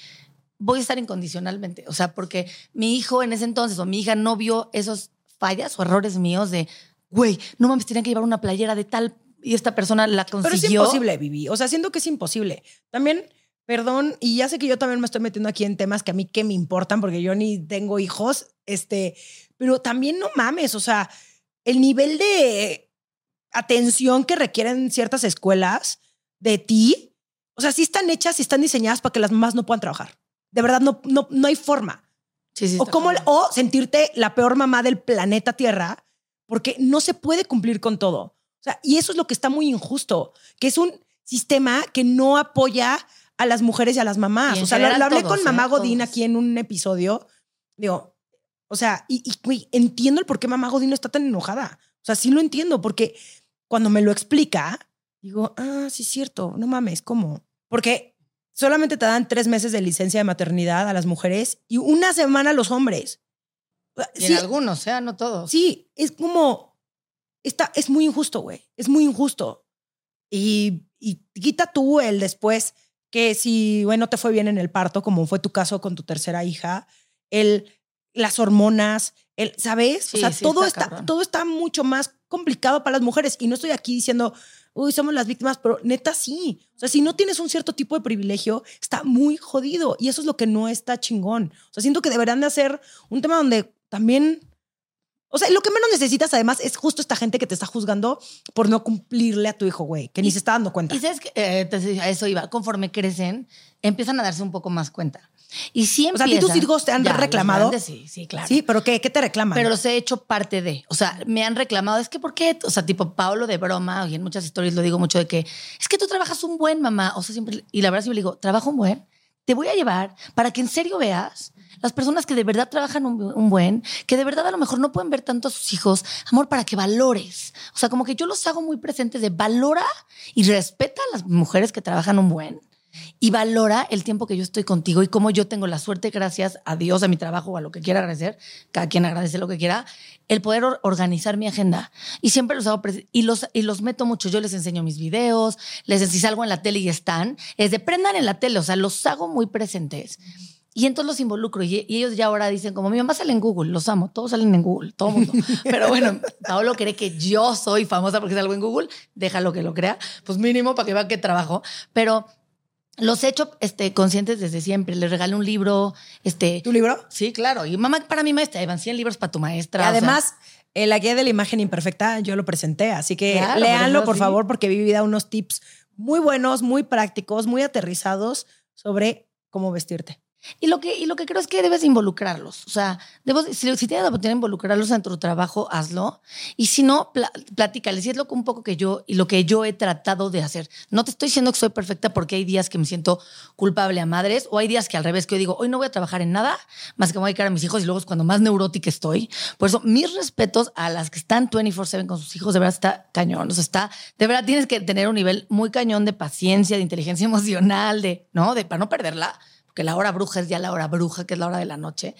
B: voy a estar incondicionalmente. O sea, porque mi hijo en ese entonces o mi hija no vio esos fallas o errores míos de, güey, no mames, tenían que llevar una playera de tal y esta persona la consiguió.
A: Pero es imposible, Vivi. O sea, siento que es imposible. También, perdón, y ya sé que yo también me estoy metiendo aquí en temas que a mí que me importan, porque yo ni tengo hijos, este, pero también no mames, o sea, el nivel de atención que requieren ciertas escuelas de ti, o sea, sí están hechas y están diseñadas para que las mamás no puedan trabajar. De verdad, no, no, no hay forma.
B: Sí, sí,
A: O, como, o sentirte la peor mamá del planeta Tierra, porque no se puede cumplir con todo. O sea, y eso es lo que está muy injusto, que es un sistema que no apoya a las mujeres y a las mamás.
B: Y
A: O sea, lo, lo hablé
B: todos,
A: con mamá
B: ¿eh?
A: Godín
B: Todos.
A: aquí en un episodio. Digo, o sea, y, y, güey, entiendo el por qué mamá Godín está tan enojada. O sea, sí lo entiendo, porque cuando me lo explica, digo, ah, sí es cierto, no mames, ¿cómo? Porque solamente te dan tres meses de licencia de maternidad a las mujeres y una semana a los hombres.
B: Y
A: Sí,
B: en algunos, ¿eh? No todos.
A: sí, es como, está, es muy injusto, güey, es muy injusto. Y, y quita tú el después que si, bueno, te fue bien en el parto, como fue tu caso con tu tercera hija, el, las hormonas, el, ¿sabes?
B: Sí,
A: o sea,
B: sí,
A: todo,
B: está
A: está, todo está mucho más complicado para las mujeres. Y no estoy aquí diciendo, uy, somos las víctimas, pero neta sí. O sea, si no tienes un cierto tipo de privilegio, está muy jodido. Y eso es lo que no está chingón. O sea, siento que deberían de hacer un tema donde también... O sea, lo que menos necesitas además es justo esta gente que te está juzgando por no cumplirle a tu hijo, güey, que ni se está dando cuenta.
B: Y sabes que eh, a eso iba, conforme crecen, empiezan a darse un poco más cuenta. Y sí
A: O sea, ¿a ti tus
B: empiezan-
A: hijos te han
B: Ya,
A: reclamado?
B: grandes sí, sí, claro.
A: Sí, pero ¿qué, qué te reclaman?
B: Pero los he hecho parte de. O sea, me han reclamado, es que ¿por qué? O sea, tipo Pablo de broma, y en muchas historias lo digo mucho de que es que tú trabajas un buen, mamá. O sea, siempre, y la verdad siempre le digo, trabajo un buen, te voy a llevar para que en serio veas las personas que de verdad trabajan un, buen, que de verdad a lo mejor no pueden ver tanto a sus hijos, amor, para que valores. O sea, como que yo los hago muy presentes de valora y respeta a las mujeres que trabajan un buen y valora el tiempo que yo estoy contigo y cómo yo tengo la suerte, gracias a Dios, a mi trabajo o a lo que quiera agradecer, cada quien agradece lo que quiera, el poder or- organizar mi agenda. Y siempre los hago y los, y los meto mucho. Yo les enseño mis videos, les si salgo en la tele y están, es de prendan en la tele, o sea, los hago muy presentes. Y entonces los involucro y, y ellos ya ahora dicen como mi mamá sale en Google, los amo, todos salen en Google, todo el mundo. *laughs* Pero bueno, Paolo cree que yo soy famosa porque salgo en Google, déjalo que lo crea, pues mínimo para que vea que trabajo. Pero los he hecho este, conscientes desde siempre. Les regalé un libro, este,
A: ¿Tu libro?
B: sí, claro. Y mamá para mi maestra, Evan, 100 libros para tu
A: Y
B: maestra. o sea,
A: además, eh, la guía de la imagen imperfecta yo lo presenté, así que
B: Claro, por
A: léanlo, por
B: sí.
A: favor, porque Vivi da unos tips muy buenos, muy prácticos, muy aterrizados sobre cómo vestirte.
B: Y lo, que, y lo que creo es que debes de involucrarlos. O sea, debo, si, si tienes la oportunidad de involucrarlos en tu trabajo, hazlo. Y si no, pla- platícales. Y es lo un poco que yo, y lo que yo he tratado de hacer. No te estoy diciendo que soy perfecta porque hay días que me siento culpable a madres o hay días que al revés, que yo digo, hoy no voy a trabajar en nada más que me voy a dedicar a mis hijos y luego es cuando más neurótica estoy. Por eso, mis respetos a las que están 24-7 con sus hijos, de verdad está cañón. O sea, está, de verdad tienes que tener un nivel muy cañón de paciencia, de inteligencia emocional, de, ¿no? De, para no perderla porque la hora bruja es ya la hora bruja, que es la hora de la noche.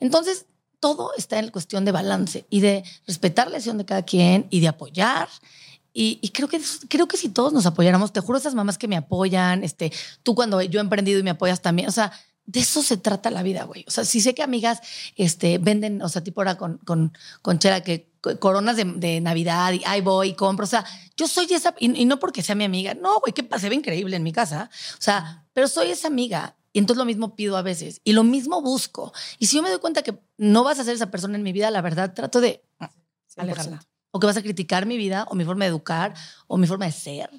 B: Entonces, todo está en cuestión de balance y de respetar la decisión de cada quien y de apoyar. Y, y creo, que, creo que si todos nos apoyáramos, te juro, esas mamás que me apoyan, este, tú cuando yo he emprendido y me apoyas también, o sea, de eso se trata la vida, güey. O sea, si sé que amigas este, venden, o sea, tipo ahora con, con, con Chela, que coronas de, de, Navidad y ahí voy y compro. O sea, yo soy esa, y, y no porque sea mi amiga, no, güey, que se ve increíble en mi casa. O sea, pero soy esa amiga. Y entonces lo mismo pido a veces y lo mismo busco. Y si yo me doy cuenta que no vas a ser esa persona en mi vida, la verdad, trato de alejarla. O que vas a criticar mi vida o mi forma de educar o mi forma de ser,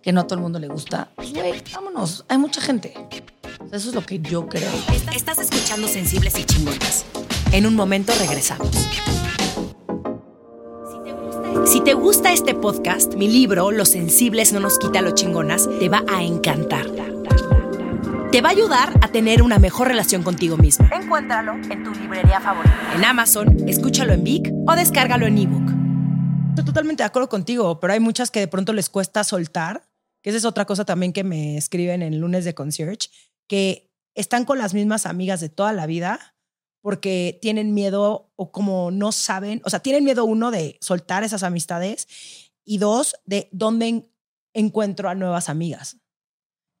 B: que no a todo el mundo le gusta. Pues, güey, vámonos. Hay mucha gente. Eso es lo que yo creo.
C: Estás escuchando Sensibles y Chingonas. En un momento regresamos. Si te gusta este podcast, mi libro Los sensibles no nos quita lo chingonas te va a encantar. Te va a ayudar a tener una mejor relación contigo mismo. Encuéntralo en tu librería favorita. En Amazon, escúchalo en Vic o descárgalo en ebook.
A: Estoy totalmente de acuerdo contigo, pero hay muchas que de pronto les cuesta soltar, que esa es otra cosa también que me escriben en lunes de concierge, que están con las mismas amigas de toda la vida porque tienen miedo o como no saben, o sea, tienen miedo uno de soltar esas amistades y dos, de dónde encuentro a nuevas amigas.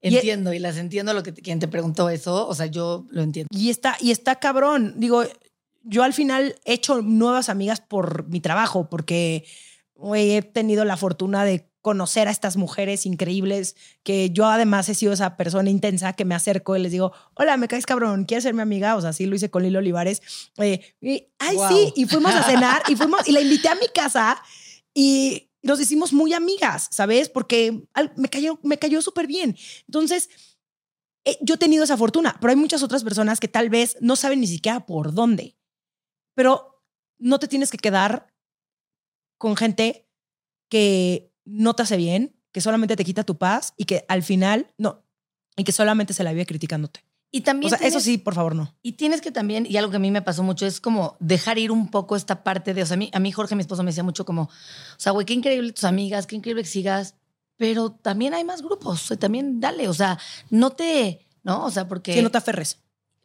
B: Entiendo y, las entiendo lo que quien te preguntó eso, o sea, yo lo entiendo.
A: Y está y está cabrón, digo, yo al final he hecho nuevas amigas por mi trabajo porque he tenido la fortuna de conocer a estas mujeres increíbles, que yo además he sido esa persona intensa que me acerco y les digo, hola, me caes cabrón, ¿quieres ser mi amiga? O sea, sí lo hice con Lilo Olivares. Eh, y, ay, sí, y fuimos a cenar y fuimos, y la invité a mi casa y nos hicimos muy amigas, ¿sabes? Porque me cayó, me cayó súper bien. Entonces, eh, yo he tenido esa fortuna, pero hay muchas otras personas que tal vez no saben ni siquiera por dónde. Pero no te tienes que quedar con gente que no te hace bien, que solamente te quita tu paz y que al final, no, y que solamente se la vive criticándote.
B: Y también.
A: O sea, eso sí, por favor, no.
B: Y tienes que también, y algo que a mí me pasó mucho, es como dejar ir un poco esta parte de. O sea, a mí, a mí Jorge, mi esposo, me decía mucho como, o sea, güey, qué increíble tus amigas, qué increíble que sigas, pero también hay más grupos, también dale, o sea, no te. ¿No? O sea, porque.
A: Que no te aferres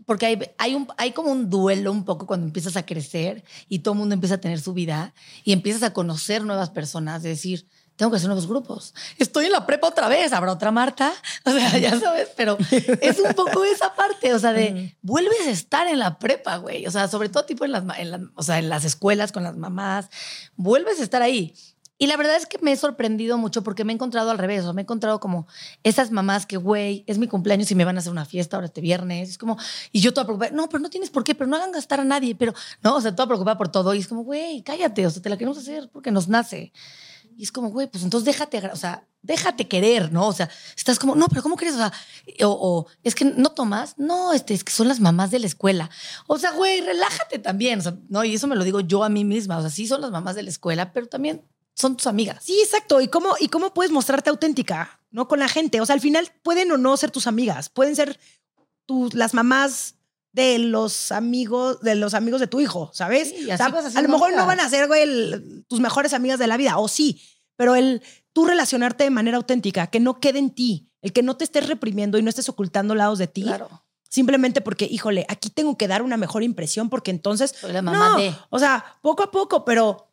B: porque hay, hay, un, hay como un duelo un poco cuando empiezas a crecer y todo el mundo empieza a tener su vida y empiezas a conocer nuevas personas, de decir, tengo que hacer nuevos grupos. Estoy en la prepa otra vez, habrá otra Marta, o sea, ya sabes, pero es un poco esa parte, o sea, de vuelves a estar en la prepa, güey, o sea, sobre todo tipo en las, en o sea, en las escuelas con las mamás, vuelves a estar ahí. Y la verdad es que me he sorprendido mucho porque me he encontrado al revés, o me he encontrado como esas mamás que, güey, es mi cumpleaños y me van a hacer una fiesta ahora este viernes. Es como, y yo toda preocupada, no, pero no tienes por qué, pero no hagan gastar a nadie, pero no, o sea, toda preocupada por todo. Y es como, güey, cállate, o sea, te la queremos hacer porque nos nace. Y es como, güey, pues entonces déjate, o sea, déjate querer, ¿no? O sea, estás como, no, pero ¿cómo crees? O sea, o, es que no tomas, no, este, es que son las mamás de la escuela. O sea, güey, relájate también, o sea, no, y eso me lo digo yo a mí misma, o sea, sí son las mamás de la escuela, pero también son tus amigas.
A: Sí, exacto. ¿Y cómo, ¿Y cómo puedes mostrarte auténtica, no? Con la gente. O sea, al final pueden o no ser tus amigas. Pueden ser tus, las mamás de los amigos de los amigos de tu hijo, ¿sabes? a lo mejor no van a ser güey, tus mejores amigas de la vida, o sí, pero el tú relacionarte de manera auténtica, que no quede en ti, el que no te estés reprimiendo y no estés ocultando lados de ti.
B: Claro.
A: Simplemente porque, híjole, aquí tengo que dar una mejor impresión porque entonces.
B: la mamá
A: no, O sea, poco a poco, pero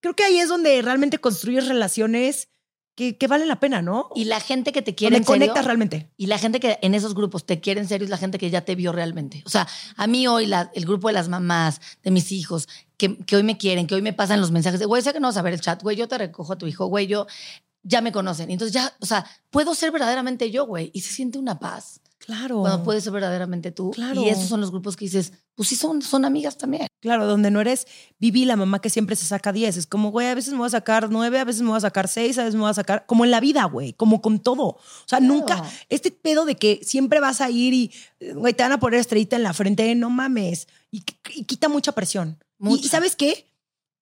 A: creo que ahí es donde realmente construyes relaciones que, que valen la pena, ¿no?
B: Y la gente que te quiere
A: en serio, conectas realmente.
B: Y la gente que en esos grupos te quiere en serio es la gente que ya te vio realmente. O sea, a mí hoy la, el grupo de las mamás, de mis hijos, que, que, hoy me quieren, que hoy me pasan los mensajes de, güey, sé que no vas a ver el chat, güey, yo te recojo a tu hijo, güey, yo ya me conocen. Entonces ya, o sea, puedo ser verdaderamente yo, güey. Y se siente una paz.
A: Claro.
B: Cuando puedes ser verdaderamente tú.
A: Claro.
B: Y esos son los grupos que dices, pues sí, son, son amigas también.
A: Claro, donde no eres Vivi, la mamá que siempre se saca 10. Es como, güey, a veces me voy a sacar 9, a veces me voy a sacar 6, a veces me voy a sacar. Como en la vida, güey, como con todo. O sea, nunca. Este pedo de que siempre vas a ir y, güey, te van a poner estrellita en la frente, no mames. Y, quita mucha presión. Y, ¿sabes qué?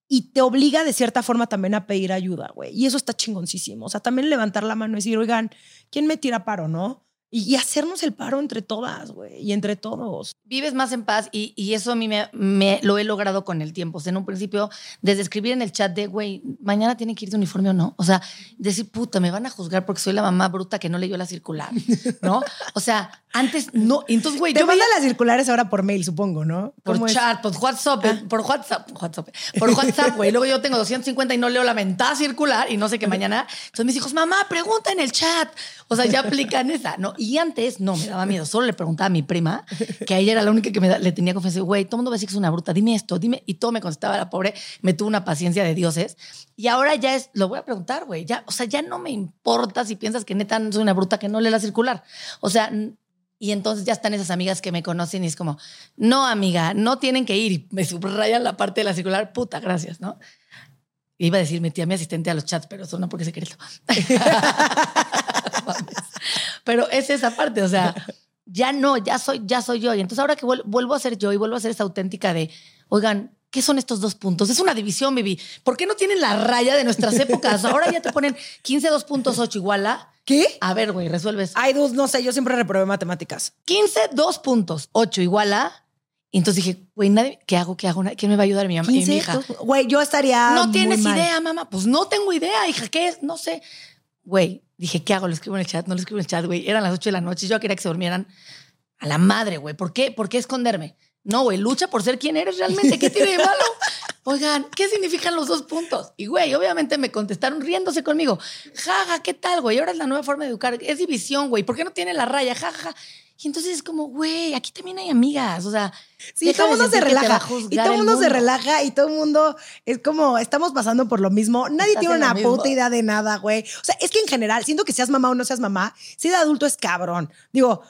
A: y te obliga de cierta forma también a pedir ayuda, güey. Y eso está chingoncísimo. O sea, también levantar la mano y decir, oigan, ¿quién me tira paro, no? Y, hacernos el paro entre todas, güey, y entre todos.
B: Vives más en paz y, y eso a mí me, me, lo he logrado con el tiempo. O sea, en un principio, desde escribir en el chat de, güey, mañana tiene que ir de uniforme o no. O sea, decir, puta, me van a juzgar porque soy la mamá bruta que no leyó la circular, ¿no? O sea, antes no. Entonces, güey,
A: Te yo manda las circulares ahora por mail, supongo, ¿no?
B: Por chat, por WhatsApp, ah. por WhatsApp, WhatsApp, por WhatsApp, güey. Luego yo tengo 250 y no leo la mentada circular y no sé qué mañana. Entonces mis hijos, mamá, pregunta en el chat. O sea, ya aplican esa, ¿no? Y antes no me daba miedo. Solo le preguntaba a mi prima, que a ella era la única que me da- le tenía confianza. Güey, todo el mundo va a decir que es una bruta. Dime esto, dime. Y todo me contestaba la pobre. Me tuvo una paciencia de dioses. Y ahora ya es, lo voy a preguntar, güey. Ya, o sea, ya no me importa si piensas que neta soy una bruta que no lee la circular. O sea, y entonces ya están esas amigas que me conocen y es como, no, amiga, no tienen que ir. Y me subrayan la parte de la circular. Puta, gracias, ¿no? Iba a decir, metí a mi asistente a los chats, pero eso no porque secreto. *laughs* Pero es esa parte, o sea, ya no, ya soy, ya soy yo. Y entonces ahora que vuel- vuelvo a ser yo y vuelvo a ser esa auténtica de, oigan, ¿qué son estos dos puntos? Es una división, baby. ¿Por qué no tienen la raya de nuestras épocas? Ahora ya te ponen 15 2.8 igual a...
A: ¿Qué?
B: A ver, güey, resuelves.
A: Ay, dos, no sé, yo siempre reprobé matemáticas.
B: 15 2.8 igual a... Y entonces dije, güey, nadie, ¿qué hago? ¿Qué hago? ¿Quién me va a ayudar? Mi mamá y mi
A: 15,
B: hija.
A: Güey, yo estaría.
B: No
A: muy
B: tienes
A: mal.
B: idea, mamá. Pues no tengo idea, hija. ¿Qué es? No sé. Güey, dije, ¿qué hago? Lo escribo en el chat, no lo escribo en el chat, güey. Eran las 8 de la noche yo quería que se durmieran a la madre, güey. ¿Por qué? ¿Por qué esconderme? No, güey, lucha por ser quien eres realmente. ¿Qué tiene de *laughs* malo? Oigan, ¿qué significan los dos puntos? Y, güey, obviamente me contestaron riéndose conmigo. Jaja, ¿qué tal, güey? Ahora es la nueva forma de educar. Es división, güey. ¿Por qué no tiene la raya? Jaja. Y entonces es como, güey, aquí también hay amigas. O sea,
A: Sí, todo el mundo se relaja. Y todo el mundo se relaja y todo el mundo es como, estamos pasando por lo mismo. Nadie
B: Estás
A: tiene una puta idea de nada, güey. O sea, es que en general, siento que seas mamá o no seas mamá, ser de adulto es cabrón. Digo,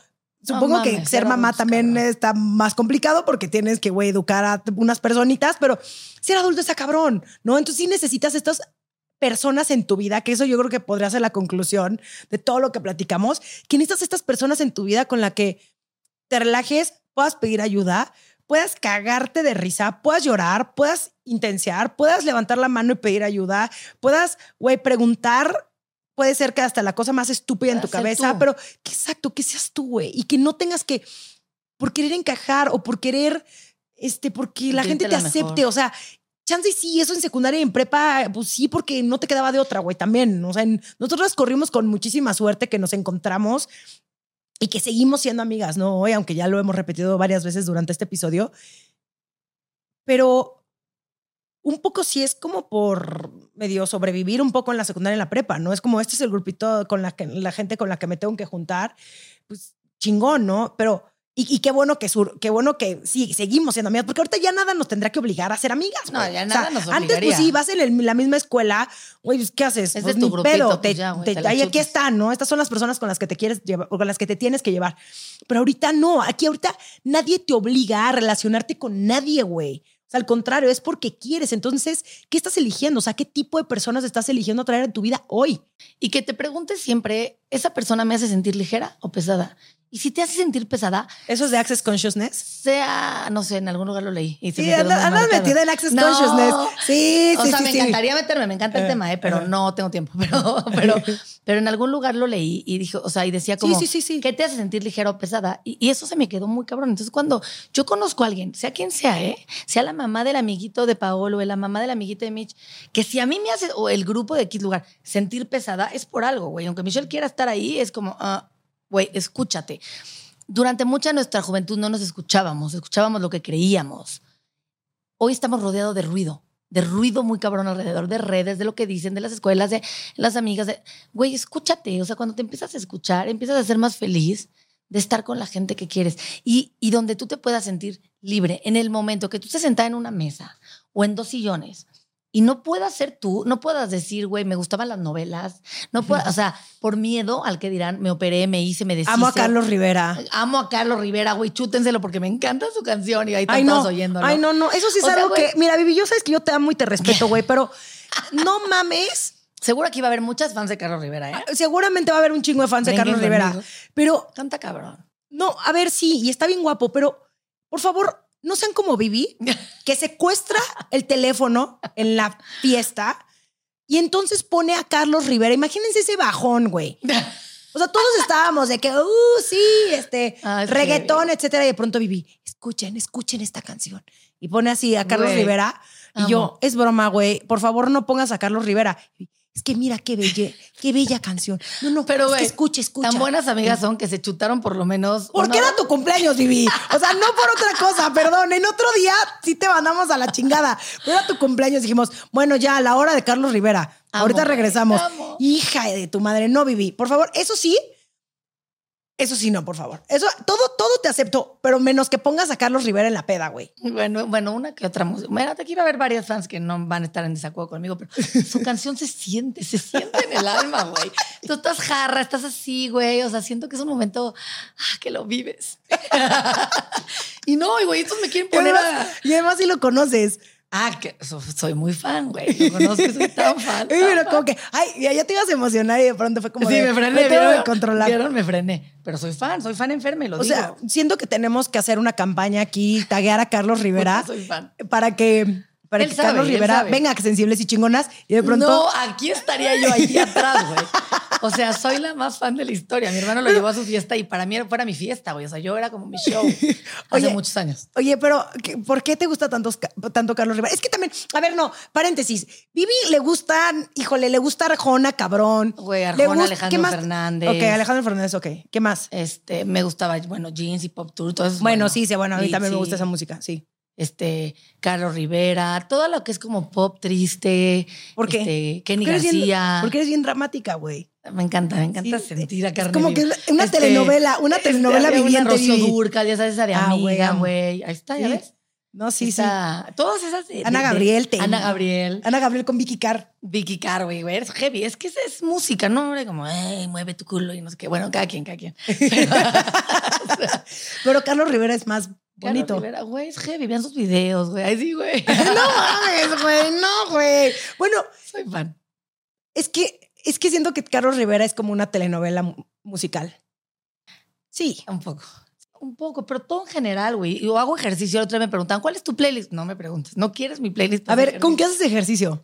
A: supongo que
B: mames,
A: ser mamá también está más complicado porque tienes que, güey, educar a unas personitas, pero ser adulto está cabrón, ¿no? Entonces sí necesitas estas personas en tu vida, que eso yo creo que podría ser la conclusión de todo lo que platicamos, que necesitas estas personas en tu vida con la que te relajes, puedas pedir ayuda, puedas cagarte de risa, puedas llorar, puedas intensiar, puedas levantar la mano y pedir ayuda, puedas, güey, preguntar. Puede ser que hasta la cosa más estúpida en tu cabeza,
B: tú.
A: pero que exacto, que seas tú, güey, y que no tengas que, por querer encajar o por querer, este, porque la gente te
B: la
A: acepte,
B: mejor.
A: o sea, chance sí, eso en secundaria y en prepa, pues sí, porque no te quedaba de otra, güey, también. O sea, en- nosotros corrimos con muchísima suerte que nos encontramos y que seguimos siendo amigas, ¿no? Hoy, aunque ya lo hemos repetido varias veces durante este episodio. Pero un poco sí es como por medio sobrevivir un poco en la secundaria y en la prepa, ¿no? Es como este es el grupito con la, que, la gente con la que me tengo que juntar. Pues chingón, ¿no? Pero. Y, y qué bueno que sur, qué bueno que sí, seguimos siendo amigas, porque ahorita ya nada nos tendrá que obligar a ser amigas.
B: No, ya
A: O
B: nada
A: sea,
B: nos
A: Antes, pues
B: obligaría.
A: sí, vas en el- la misma escuela, güey, pues, ¿qué haces?
B: Es
A: pues
B: de tu grupito,
A: pedo,
B: pues
A: te-
B: ya, güey,
A: te-
B: te la
A: ahí aquí están, ¿no? Estas son las personas con las que te quieres llevar, o con las que te tienes que llevar. Pero ahorita no, aquí ahorita nadie te obliga a relacionarte con nadie, güey. Al contrario, es porque quieres. Entonces, ¿qué estás eligiendo? O sea, ¿qué tipo de personas estás eligiendo traer en tu vida hoy?
B: Y que te preguntes siempre, ¿esa persona me hace sentir ligera o pesada? Y si te hace sentir pesada,
A: Eso es de Access Consciousness.
B: sea, no sé, en algún lugar lo leí. Y
A: Sí, andas, metida en Access
B: No.
A: Consciousness. Sí,
B: O
A: sí,
B: sea,
A: sí,
B: me
A: sí.
B: encantaría meterme, me encanta el
A: Eh,
B: tema, ¿eh? pero
A: ajá.
B: no tengo tiempo. *laughs* Pero, pero, *laughs* pero en algún lugar lo leí y dijo, o sea, y decía como,
A: sí, sí, sí.
B: ¿qué te hace sentir ligera o pesada? Y, y eso se me quedó muy cabrón. Entonces, cuando yo conozco a alguien, sea quien sea, ¿eh? Sea la mamá del amiguito de Paolo, o la mamá del amiguito de Mitch, que si a mí me hace, o el grupo de X lugar, sentir pesada, es por algo, güey. Aunque Michelle quiera estar ahí, es como, ah, güey, escúchate. Durante mucha nuestra juventud no nos escuchábamos, escuchábamos lo que creíamos. Hoy estamos rodeados de ruido, de ruido muy cabrón alrededor, de redes, de lo que dicen, de las escuelas, de las amigas. Güey, escúchate. O sea, cuando te empiezas a escuchar, empiezas a ser más feliz de estar con la gente que quieres y, y donde tú te puedas sentir libre en el momento que tú estés sentada en una mesa o en dos sillones y no puedas ser tú, no puedas decir, güey, me gustaban las novelas, no puedas, o sea, por miedo al que dirán, me operé, me hice, me deshice.
A: Amo a Carlos Rivera.
B: Amo a Carlos Rivera, güey, chútenselo porque me encanta su canción y ahí están
A: Ay, no.
B: todos oyéndolo.
A: Ay, no, no. Eso sí es
B: O sea,
A: algo que. Mira, Vivi, yo sabes que yo te amo y te respeto, güey, pero no mames.
B: Seguro aquí va a haber muchas fans de Carlos Rivera, ¿eh?
A: Seguramente va a haber un chingo de fans de Carlos Rivera. Pero
B: Canta cabrón.
A: no, a ver, sí, y está bien guapo, pero por favor, no sean como Vivi, *laughs* que secuestra el teléfono en la fiesta y entonces pone a Carlos Rivera. Imagínense ese bajón, güey. O sea, todos estábamos de que, uh, sí, este,
B: Ah,
A: reggaetón, etcétera. Y de pronto Vivi, escuchen, escuchen esta canción. Y pone así a Carlos
B: Güey,
A: Rivera. Y
B: amo.
A: yo, es broma, güey. Por favor, no pongas a Carlos Rivera. Es que mira qué belle, qué bella canción. No, no,
B: Pero,
A: es que
B: güey,
A: escucha, escucha.
B: Tan buenas amigas son que se chutaron por lo menos.
A: Porque era tu cumpleaños, Vivi. O sea, no por otra cosa, perdón. En otro día sí te mandamos a la chingada. Pero era tu cumpleaños. Dijimos, bueno, ya a la hora de Carlos Rivera.
B: Amo,
A: Ahorita regresamos.
B: amo.
A: Hija de tu madre, no, Vivi. Por favor, eso sí. Eso sí, no, por favor. Eso, todo, todo te acepto, pero menos que pongas a Carlos Rivera en la peda, güey.
B: Bueno, bueno, una que otra música. Mira, aquí va a haber varios fans que no van a estar en desacuerdo conmigo, pero su *laughs* canción se siente, se siente en el alma, güey. Tú estás jarra, estás así, güey. O sea, siento que es un momento ah, que lo vives. *laughs* y no, güey, estos me quieren
A: Y
B: poner
A: además,
B: a...
A: y además si lo conoces.
B: Ah, que so- soy muy fan, güey. Lo conozco, soy tan fan. *laughs*
A: Y mira, como que, ay, ya, te ibas a emocionar y de pronto fue como
B: Sí,
A: de,
B: me frené.
A: me que controlar.
B: ¿Vieron? Me frené. Pero soy fan, soy fan enferma y lo
A: O
B: digo.
A: sea, siento que tenemos que hacer una campaña aquí, taguear a Carlos *laughs* Rivera
B: soy fan.
A: para que, para
B: Él
A: que
B: sabe,
A: Carlos Rivera venga sensibles y chingonas y de pronto
B: No, aquí estaría yo allí *laughs* atrás, güey. O sea, soy la más fan de la historia. Mi hermano lo llevó a su fiesta y para mí era- fuera mi fiesta, güey. O sea, yo era como mi show *laughs* hace
A: Oye,
B: muchos años.
A: Oye, pero ¿qué- ¿por qué te gusta tantos ca- tanto Carlos Rivera? Es que también, a ver, no, paréntesis. Vivi le gustan, híjole, le gusta Arjona, cabrón.
B: Güey, Arjona,
A: gusta-
B: Alejandro. Fernández.
A: Ok, Alejandro Fernández, ok. ¿Qué más?
B: Este, me gustaba, bueno, Jeans y Pop Tour, todo eso. es
A: Bueno, sí, sí, bueno, a mí
B: Sí,
A: también me gusta esa música, sí.
B: Este, Carlos Rivera, todo lo que es como pop triste.
A: ¿Por qué?
B: Este, Kenny
A: Porque bien-
B: García.
A: porque eres bien dramática, güey.
B: Me encanta, me encanta
A: Sí,
B: sentir a carne
A: como que es una telenovela, una telenovela
B: había
A: viviente,
B: Una. Dúrcal, ya sabes, esa de
A: Ah, güey.
B: Ahí está, ya
A: Sí.
B: ves.
A: No, sí, sí.
B: Esa- Todas esas. de-
A: Ana
B: de- de-
A: Gabriel, te-
B: Ana Gabriel.
A: Ana Gabriel con Vicky Carr.
B: Vicky Carr, güey, güey, es heavy. Es que esa es música, ¿no? Hombre, como, ay, mueve tu culo y no sé qué. Bueno, cada quien, cada quien. *laughs* Pero,
A: Pero Carlos Rivera es más bonito.
B: Güey, es heavy. Vean sus videos, güey. Ay, sí, güey. *laughs*
A: No mames, güey, no, güey. Bueno,
B: Soy fan.
A: es que, es que siento que Carlos Rivera es como una telenovela mu- musical. Sí.
B: Un poco. Un poco, pero todo en general, güey. Yo hago ejercicio. El otro día me preguntan, ¿cuál es tu playlist? No me preguntes. ¿No quieres mi playlist?
A: A ver, ¿con qué haces ejercicio?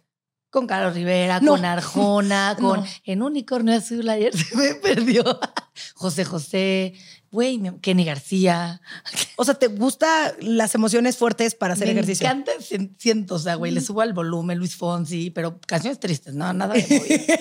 B: Con Carlos Rivera,
A: No.
B: con Arjona, *laughs* con
A: No.
B: En Unicornio Azul. Ayer *laughs* se me perdió. José José, güey, Kenny García.
A: O sea, ¿te gusta las emociones fuertes para hacer
B: me
A: ejercicio?
B: encanta, sien- siento, o sea, güey, le subo al volumen, Luis Fonsi, pero canciones tristes, no, nada de. *laughs*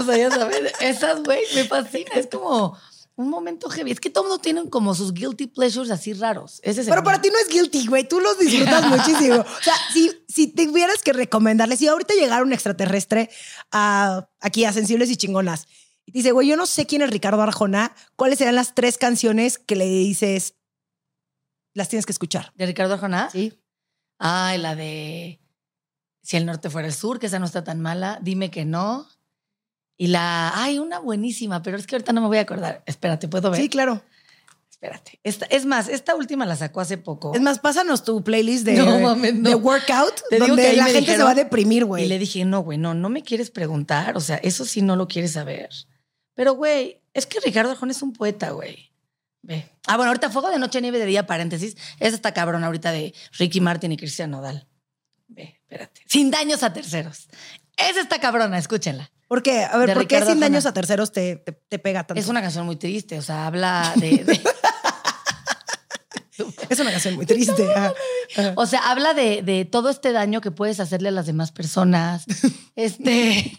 B: O sea, ya sabes, esas, güey, me fascina. Es como un momento heavy. Es que todo mundo tiene como sus guilty pleasures así raros. Ese el
A: Pero para ti no es guilty, güey. Tú los disfrutas *laughs* muchísimo. O sea, si, si tuvieras que recomendarle, si ahorita llegara un extraterrestre a, aquí a Sensibles y Chingonas y dice, güey, yo no sé quién es Ricardo Arjona, ¿cuáles serían las tres canciones que le dices, las tienes que escuchar?
B: ¿De Ricardo Arjona?
A: Sí.
B: Ay, la de Si el norte fuera el sur, que esa no está tan mala. Dime que no. Y la. Ay, una buenísima, pero es que ahorita no me voy a acordar. Espérate, ¿puedo ver?
A: Sí, claro.
B: Espérate. Esta, es más, esta última la sacó hace poco.
A: Es más, pásanos tu playlist de,
B: No, mames, no.
A: de workout,
B: Te digo
A: donde
B: que
A: la gente se va a deprimir,
B: Y
A: güey.
B: le dije, no, güey, no, no me quieres preguntar. O sea, eso sí no lo quieres saber. Pero, güey, es que Ricardo Arjona es un poeta, güey. Ve. Ah, bueno, ahorita Fuego de Noche, Nieve de Día, paréntesis. Esa está cabrón ahorita de Ricky Martin y Cristian Nodal. Ve, espérate. Sin daños a terceros. Esa está cabrona, escúchenla.
A: ¿Por qué? A ver,
B: de
A: ¿por qué sin daños
B: Arjona.
A: a terceros te, te, te pega tanto?
B: Es una canción muy triste, o sea, habla de- de *laughs* *laughs*
A: Es una canción muy triste. Ajá. Ajá.
B: O sea, habla de, de todo este daño que puedes hacerle a las demás personas. *laughs* Este,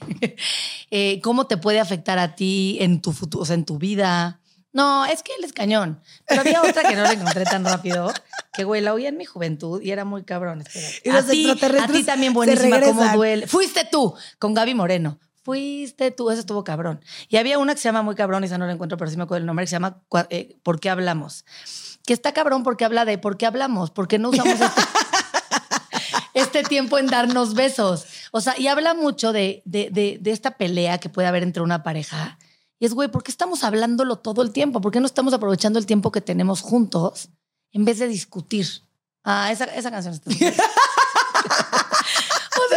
B: eh, cómo te puede afectar a ti en tu futuro, o sea, en tu vida. No, es que él es cañón. Pero había otra que no la encontré tan rápido, que güey, la oía en mi juventud y era muy cabrón.
A: Y
B: A ti, a
A: extraterrestres
B: ti también buenísima, cómo duele. Fuiste tú, con Gaby Moreno. Fuiste tú, eso estuvo cabrón. Y había una que se llama muy cabrón, esa no la encuentro, pero sí me acuerdo el nombre, que se llama eh, ¿Por qué hablamos? Que está cabrón porque habla de ¿por qué hablamos? ¿Por qué no usamos *laughs* este, este tiempo en darnos besos? O sea, y habla mucho de, de, de- esta pelea que puede haber entre una pareja. Y es, güey, ¿por qué estamos hablándolo todo el tiempo? ¿Por qué no estamos aprovechando el tiempo que tenemos juntos en vez de discutir? Ah, esa, esa canción está *laughs*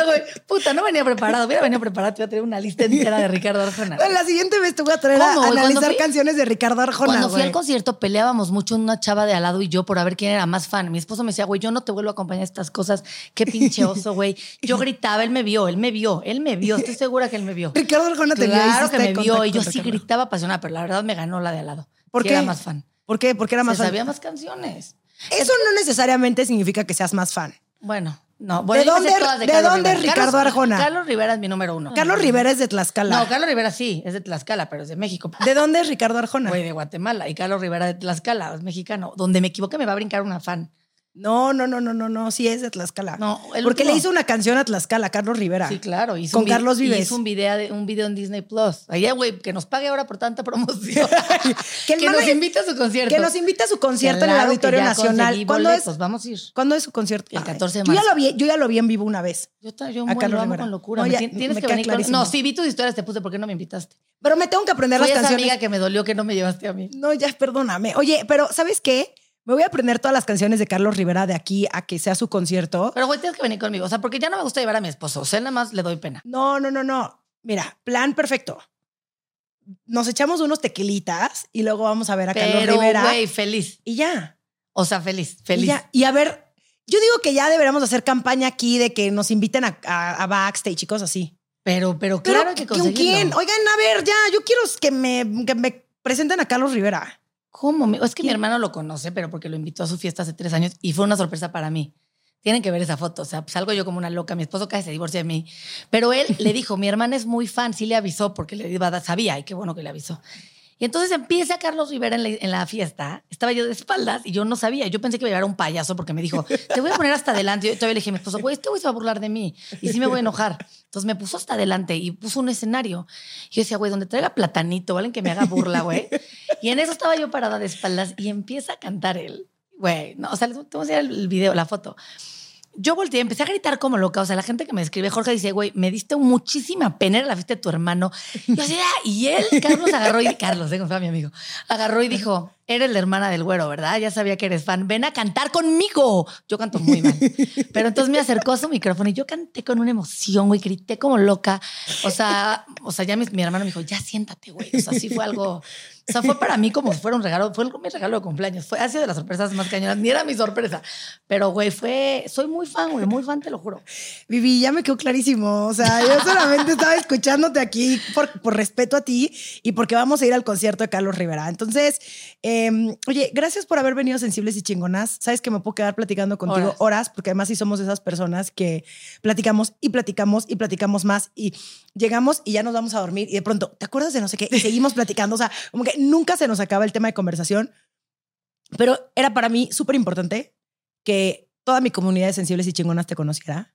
B: güey, puta, no venía preparado. Hubiera venido preparado, te iba a traer una lista entera de Ricardo Arjona.
A: La siguiente vez te voy a traer a analizar canciones de Ricardo Arjona,
B: Cuando fui
A: güey.
B: al concierto peleábamos mucho una chava de al lado y yo por a ver quién era más fan. Mi esposo me decía, güey, yo no te vuelvo a acompañar a estas cosas. Qué pinche *laughs* oso, güey. Yo gritaba, él me vio, él me vio, él me vio. Estoy segura que él me vio.
A: Ricardo Arjona te vio,
B: Claro que me vio y yo sí gritaba apasionada, pero la verdad me ganó la de al lado.
A: ¿Por
B: Sí
A: qué?
B: Era más fan.
A: ¿Por qué? Porque era más
B: Se
A: fan.
B: sabía más canciones.
A: Eso no necesariamente significa que seas más fan.
B: Bueno, no. Bueno,
A: ¿De
B: yo
A: dónde-
B: todas
A: de
B: Carlos
A: dónde
B: Rivera.
A: Ricardo
B: Carlos-
A: Arjona?
B: Carlos Rivera es mi número uno.
A: Carlos Rivera es de Tlaxcala.
B: No, Carlos Rivera sí, es de Tlaxcala, pero es de México. *laughs*
A: ¿De dónde es Ricardo Arjona?
B: Güey, de Guatemala. Y Carlos Rivera de Tlaxcala, es mexicano. Donde me equivoque me va a brincar una fan.
A: No, no, no, no, no, no, sí es de Tlaxcala.
B: No, el
A: Porque le hizo una canción a Tlaxcala, Carlos Rivera.
B: Sí, claro. Hizo
A: Con
B: un
A: Carlos Vives.
B: Hizo un video, de, un video en Disney Plus. Allá, güey, que nos pague ahora por tanta promoción. *laughs*
A: Que *laughs*
B: nos invite a su concierto.
A: Que nos invita a su concierto en el Auditorio Nacional. ¿Cuándo es,
B: Vamos a ir.
A: ¿Cuándo es su concierto?
B: El
A: Ay,
B: 14 de
A: Yo ya,
B: marzo.
A: lo vi, yo ya lo vi en vivo una vez.
B: Yo, yo
A: A Carlos
B: lo amo con locura.
A: No, ya,
B: Tienes que venir con... No, sí, vi tus historias, te puse, ¿por qué no me invitaste?
A: Pero me tengo que aprender
B: Fui
A: las
B: esa
A: canciones.
B: amiga que me dolió que no me llevaste a mí.
A: No, ya, perdóname. Oye, pero ¿sabes qué? Me voy a aprender todas las canciones de Carlos Rivera de aquí a que sea su concierto.
B: Pero, güey, tienes que venir conmigo. O sea, porque ya no me gusta llevar a mi esposo. O sea, nada más le doy pena.
A: No, no, no, no. Mira, plan perfecto. Nos echamos unos tequilitas y luego vamos a ver a Carlos Rivera.
B: güey, feliz.
A: Y ya.
B: O sea, feliz,
A: Y,
B: feliz.
A: ya. Y a ver, yo digo que ya deberíamos hacer campaña aquí de que nos inviten a, a- a backstage y cosas así.
B: Pero, pero
A: Pero,
B: claro que
A: ¿con
B: conseguirlo.
A: quién? Oigan, a ver, ya, yo quiero que me, que me presenten a Carlos Rivera.
B: ¿Cómo? Es que mi hermano lo conoce, pero porque lo invitó a su fiesta hace tres años y fue una sorpresa para mí. Tienen que ver esa foto. O sea, salgo yo como una loca. Mi esposo casi se divorcia de mí. Pero él le dijo, mi hermana es muy fan. Sí le avisó porque le iba a dar- sabía. Y qué bueno que le avisó. Y entonces empieza Carlos Rivera en la, en la fiesta. Estaba yo de espaldas y yo no sabía. Yo pensé que iba a llegar un payaso porque me dijo, te voy a poner hasta adelante. Yo todavía le dije a mi esposo, güey, este güey se va a burlar de mí y sí me voy a enojar. Entonces me puso hasta adelante y puso un escenario. Y yo decía, güey, donde traiga platanito, ¿valen? Que me haga burla, güey. Y en eso estaba yo parada de espaldas y empieza a cantar él. Güey, no, o sea, les voy a enseñar el video, la foto. Yo volteé, empecé a gritar como loca. O sea, la gente que me escribe, Jorge dice, güey, me diste muchísima pena en la fiesta de tu hermano. Y yo "Ah", y él, Carlos, agarró y Carlos, eh, fue mi amigo, agarró y dijo, eres la hermana del güero, ¿verdad? Ya sabía que eres fan. Ven a cantar conmigo. Yo canto muy mal. Pero entonces me acercó su micrófono y yo canté con una emoción, güey, grité como loca. O sea, o sea, ya mi, mi hermano me dijo, ya siéntate, güey. O sea, sí fue algo. O sea, fue para mí como si fuera un regalo, fue mi regalo de cumpleaños. Fue, ha sido de las sorpresas más cañonas, ni era mi sorpresa. Pero, güey, fue, soy muy fan, güey, muy fan, te lo juro.
A: Vivi, ya me quedó clarísimo. O sea, yo solamente estaba escuchándote aquí por, por respeto a ti y porque vamos a ir al concierto de Carlos Rivera. Entonces, eh, oye, gracias por haber venido sensibles y chingonas. Sabes que me puedo quedar platicando contigo
B: Horas.
A: horas, porque además sí somos esas personas que platicamos y platicamos y platicamos más y llegamos y ya nos vamos a dormir y de pronto, ¿te acuerdas de no sé qué? Y seguimos *laughs* platicando. O sea, como que nunca se nos acaba el tema de conversación. Pero era para mí súper importante que toda mi comunidad de sensibles y chingonas te conociera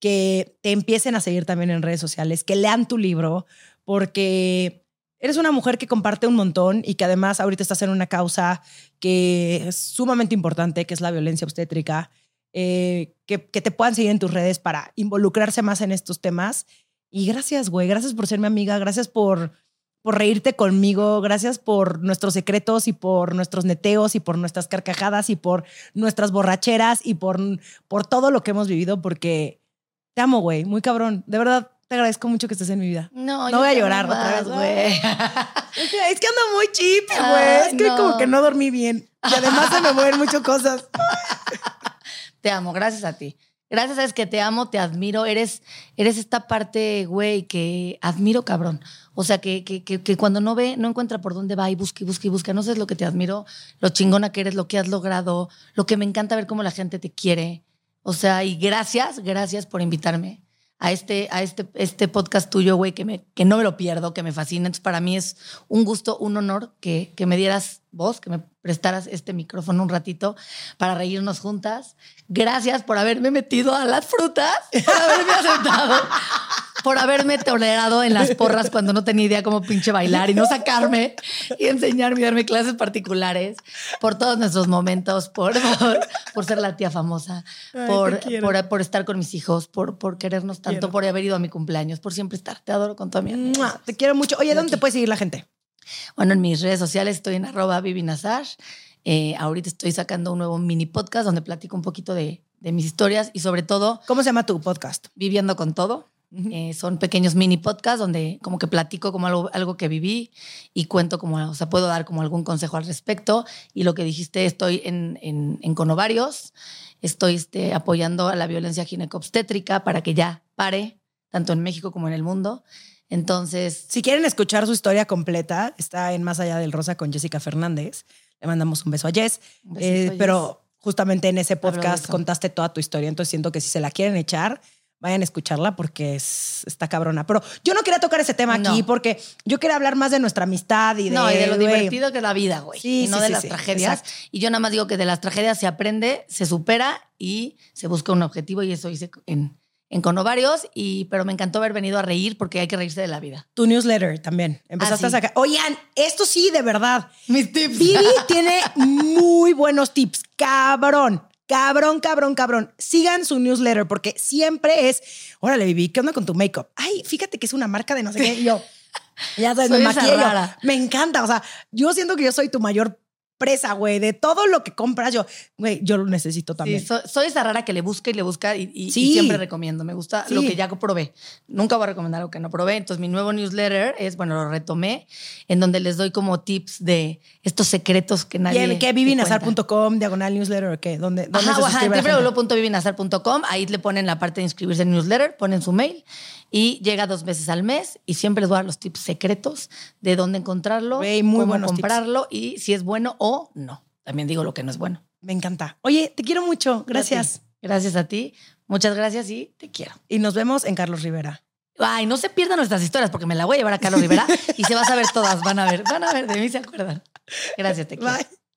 A: que te empiecen a seguir también en redes sociales, que lean tu libro, porque eres una mujer que comparte un montón y que además ahorita estás en una causa que es sumamente importante, que es la violencia obstétrica, eh, que, que te puedan seguir en tus redes para involucrarse más en estos temas. Y gracias, güey, gracias por ser mi amiga, gracias por, por reírte conmigo, gracias por nuestros secretos y por nuestros neteos y por nuestras carcajadas y por nuestras borracheras y por, por todo lo que hemos vivido, porque te amo, güey, muy cabrón. De verdad, te agradezco mucho que estés en mi vida.
B: No,
A: No voy a llorar
B: amo
A: otra vez,
B: güey. *laughs*
A: Es que, es ando muy chip, güey.
B: Ay,
A: Es que
B: no.
A: como que no dormí bien. Y además se me mueven muchas cosas. *laughs*
B: Te amo, gracias a ti. Gracias, sabes que te amo, te admiro. Eres, eres esta parte, güey, que admiro, cabrón. O sea, que, que, que, que cuando no ve, no encuentra por dónde va y busca y busca y busca. No sé lo que te admiro, lo chingona que eres, lo que has logrado, lo que me encanta ver cómo la gente te quiere. O sea, y gracias, gracias por invitarme a este, a este, este podcast tuyo, güey, que, me, que no me lo pierdo, que me fascina. Entonces, para mí es un gusto, un honor que, que me dieras voz, que me prestaras este micrófono un ratito para reírnos juntas. Gracias por haberme metido a las frutas, por haberme aceptado, por haberme tolerado en las porras cuando no tenía idea cómo pinche bailar y no sacarme y enseñarme y darme clases particulares, por todos nuestros momentos, por, por, por ser la tía famosa,
A: Ay,
B: por, por, por estar con mis hijos, por, por querernos tanto,
A: Quiero.
B: por haber ido a mi cumpleaños, por siempre estar. Te adoro con toda mi alma.
A: Te quiero mucho. Oye, ¿dónde te puede seguir la gente?
B: Bueno, en mis redes sociales estoy en arroba vivinazar. Eh, ahorita estoy sacando un nuevo mini podcast donde platico un poquito de, de mis historias y sobre todo
A: ¿Cómo se llama tu podcast?
B: viviendo con todo. Eh, son pequeños mini podcasts donde como que platico como algo, algo que viví y cuento como, o sea, puedo dar como algún consejo al respecto. Y lo que dijiste, estoy en, en, en Conovarios, estoy este, apoyando a la violencia ginecobstétrica para que ya pare, tanto en México como en el mundo. Entonces,
A: Si quieren escuchar su historia completa, está en Más Allá del Rosa con Jessica Fernández. Le mandamos un beso a Jess.
B: Besito,
A: Eh,
B: Jess.
A: pero justamente en ese podcast contaste toda tu historia. Entonces siento que si se la quieren echar, vayan a escucharla porque es, está cabrona. Pero yo no quería tocar ese tema aquí porque yo quería hablar más de nuestra amistad y de,
B: no, y de lo divertido que es la vida, güey.
A: Sí,
B: y no
A: sí,
B: de
A: sí,
B: las tragedias.
A: exacto.
B: Y yo nada más digo que de las tragedias se aprende, se supera y se busca un objetivo. Y eso hice en, en Conovarios. Y, pero me encantó haber venido a reír porque hay que reírse de la vida.
A: Tu newsletter también. Empezaste
B: Ah, sí.
A: a sacar. Oigan, esto sí, de verdad.
B: Mis tips.
A: Vivi *laughs* tiene muy buenos tips. Cabrón. Cabrón, cabrón, cabrón. Sigan su newsletter porque siempre es, órale, Vivi, ¿qué onda con tu makeup? Ay, fíjate que es una marca de no sé qué. Y yo, ya sabes, me
B: Soy esa
A: maquillo. Me encanta. O sea, yo siento que yo soy tu mayor presa, güey. De todo lo que compras, yo, güey, yo lo necesito también.
B: Sí, soy, soy esa rara que le busca y le busca y, y- y siempre recomiendo. Me gusta lo que ya probé. Nunca voy a recomendar algo que no probé. Entonces, mi nuevo newsletter es, bueno, lo retomé, en donde les doy como tips de estos secretos que
A: ¿Y
B: nadie.
A: en qué? vivinazar.com, diagonal newsletter, ¿o qué? ¿Dónde, dónde
B: Ajá,
A: se
B: ajá, www.vivinazar.com, ahí le ponen la parte de inscribirse en newsletter, ponen su mail y llega dos veces al mes y siempre les voy a dar los tips secretos de dónde encontrarlo,
A: muy
B: cómo
A: tips.
B: comprarlo y si es bueno o no. También digo lo que no es bueno.
A: Me encanta. Oye, te quiero mucho. Gracias.
B: Gracias a ti. Muchas gracias y te quiero.
A: Y nos vemos en Carlos Rivera.
B: Ay, no se pierdan nuestras historias porque me la voy a llevar a Carlos Rivera y se va a saber todas. Van a ver, van a ver, de mí se acuerdan. Gracias, te quiero.
A: Bye.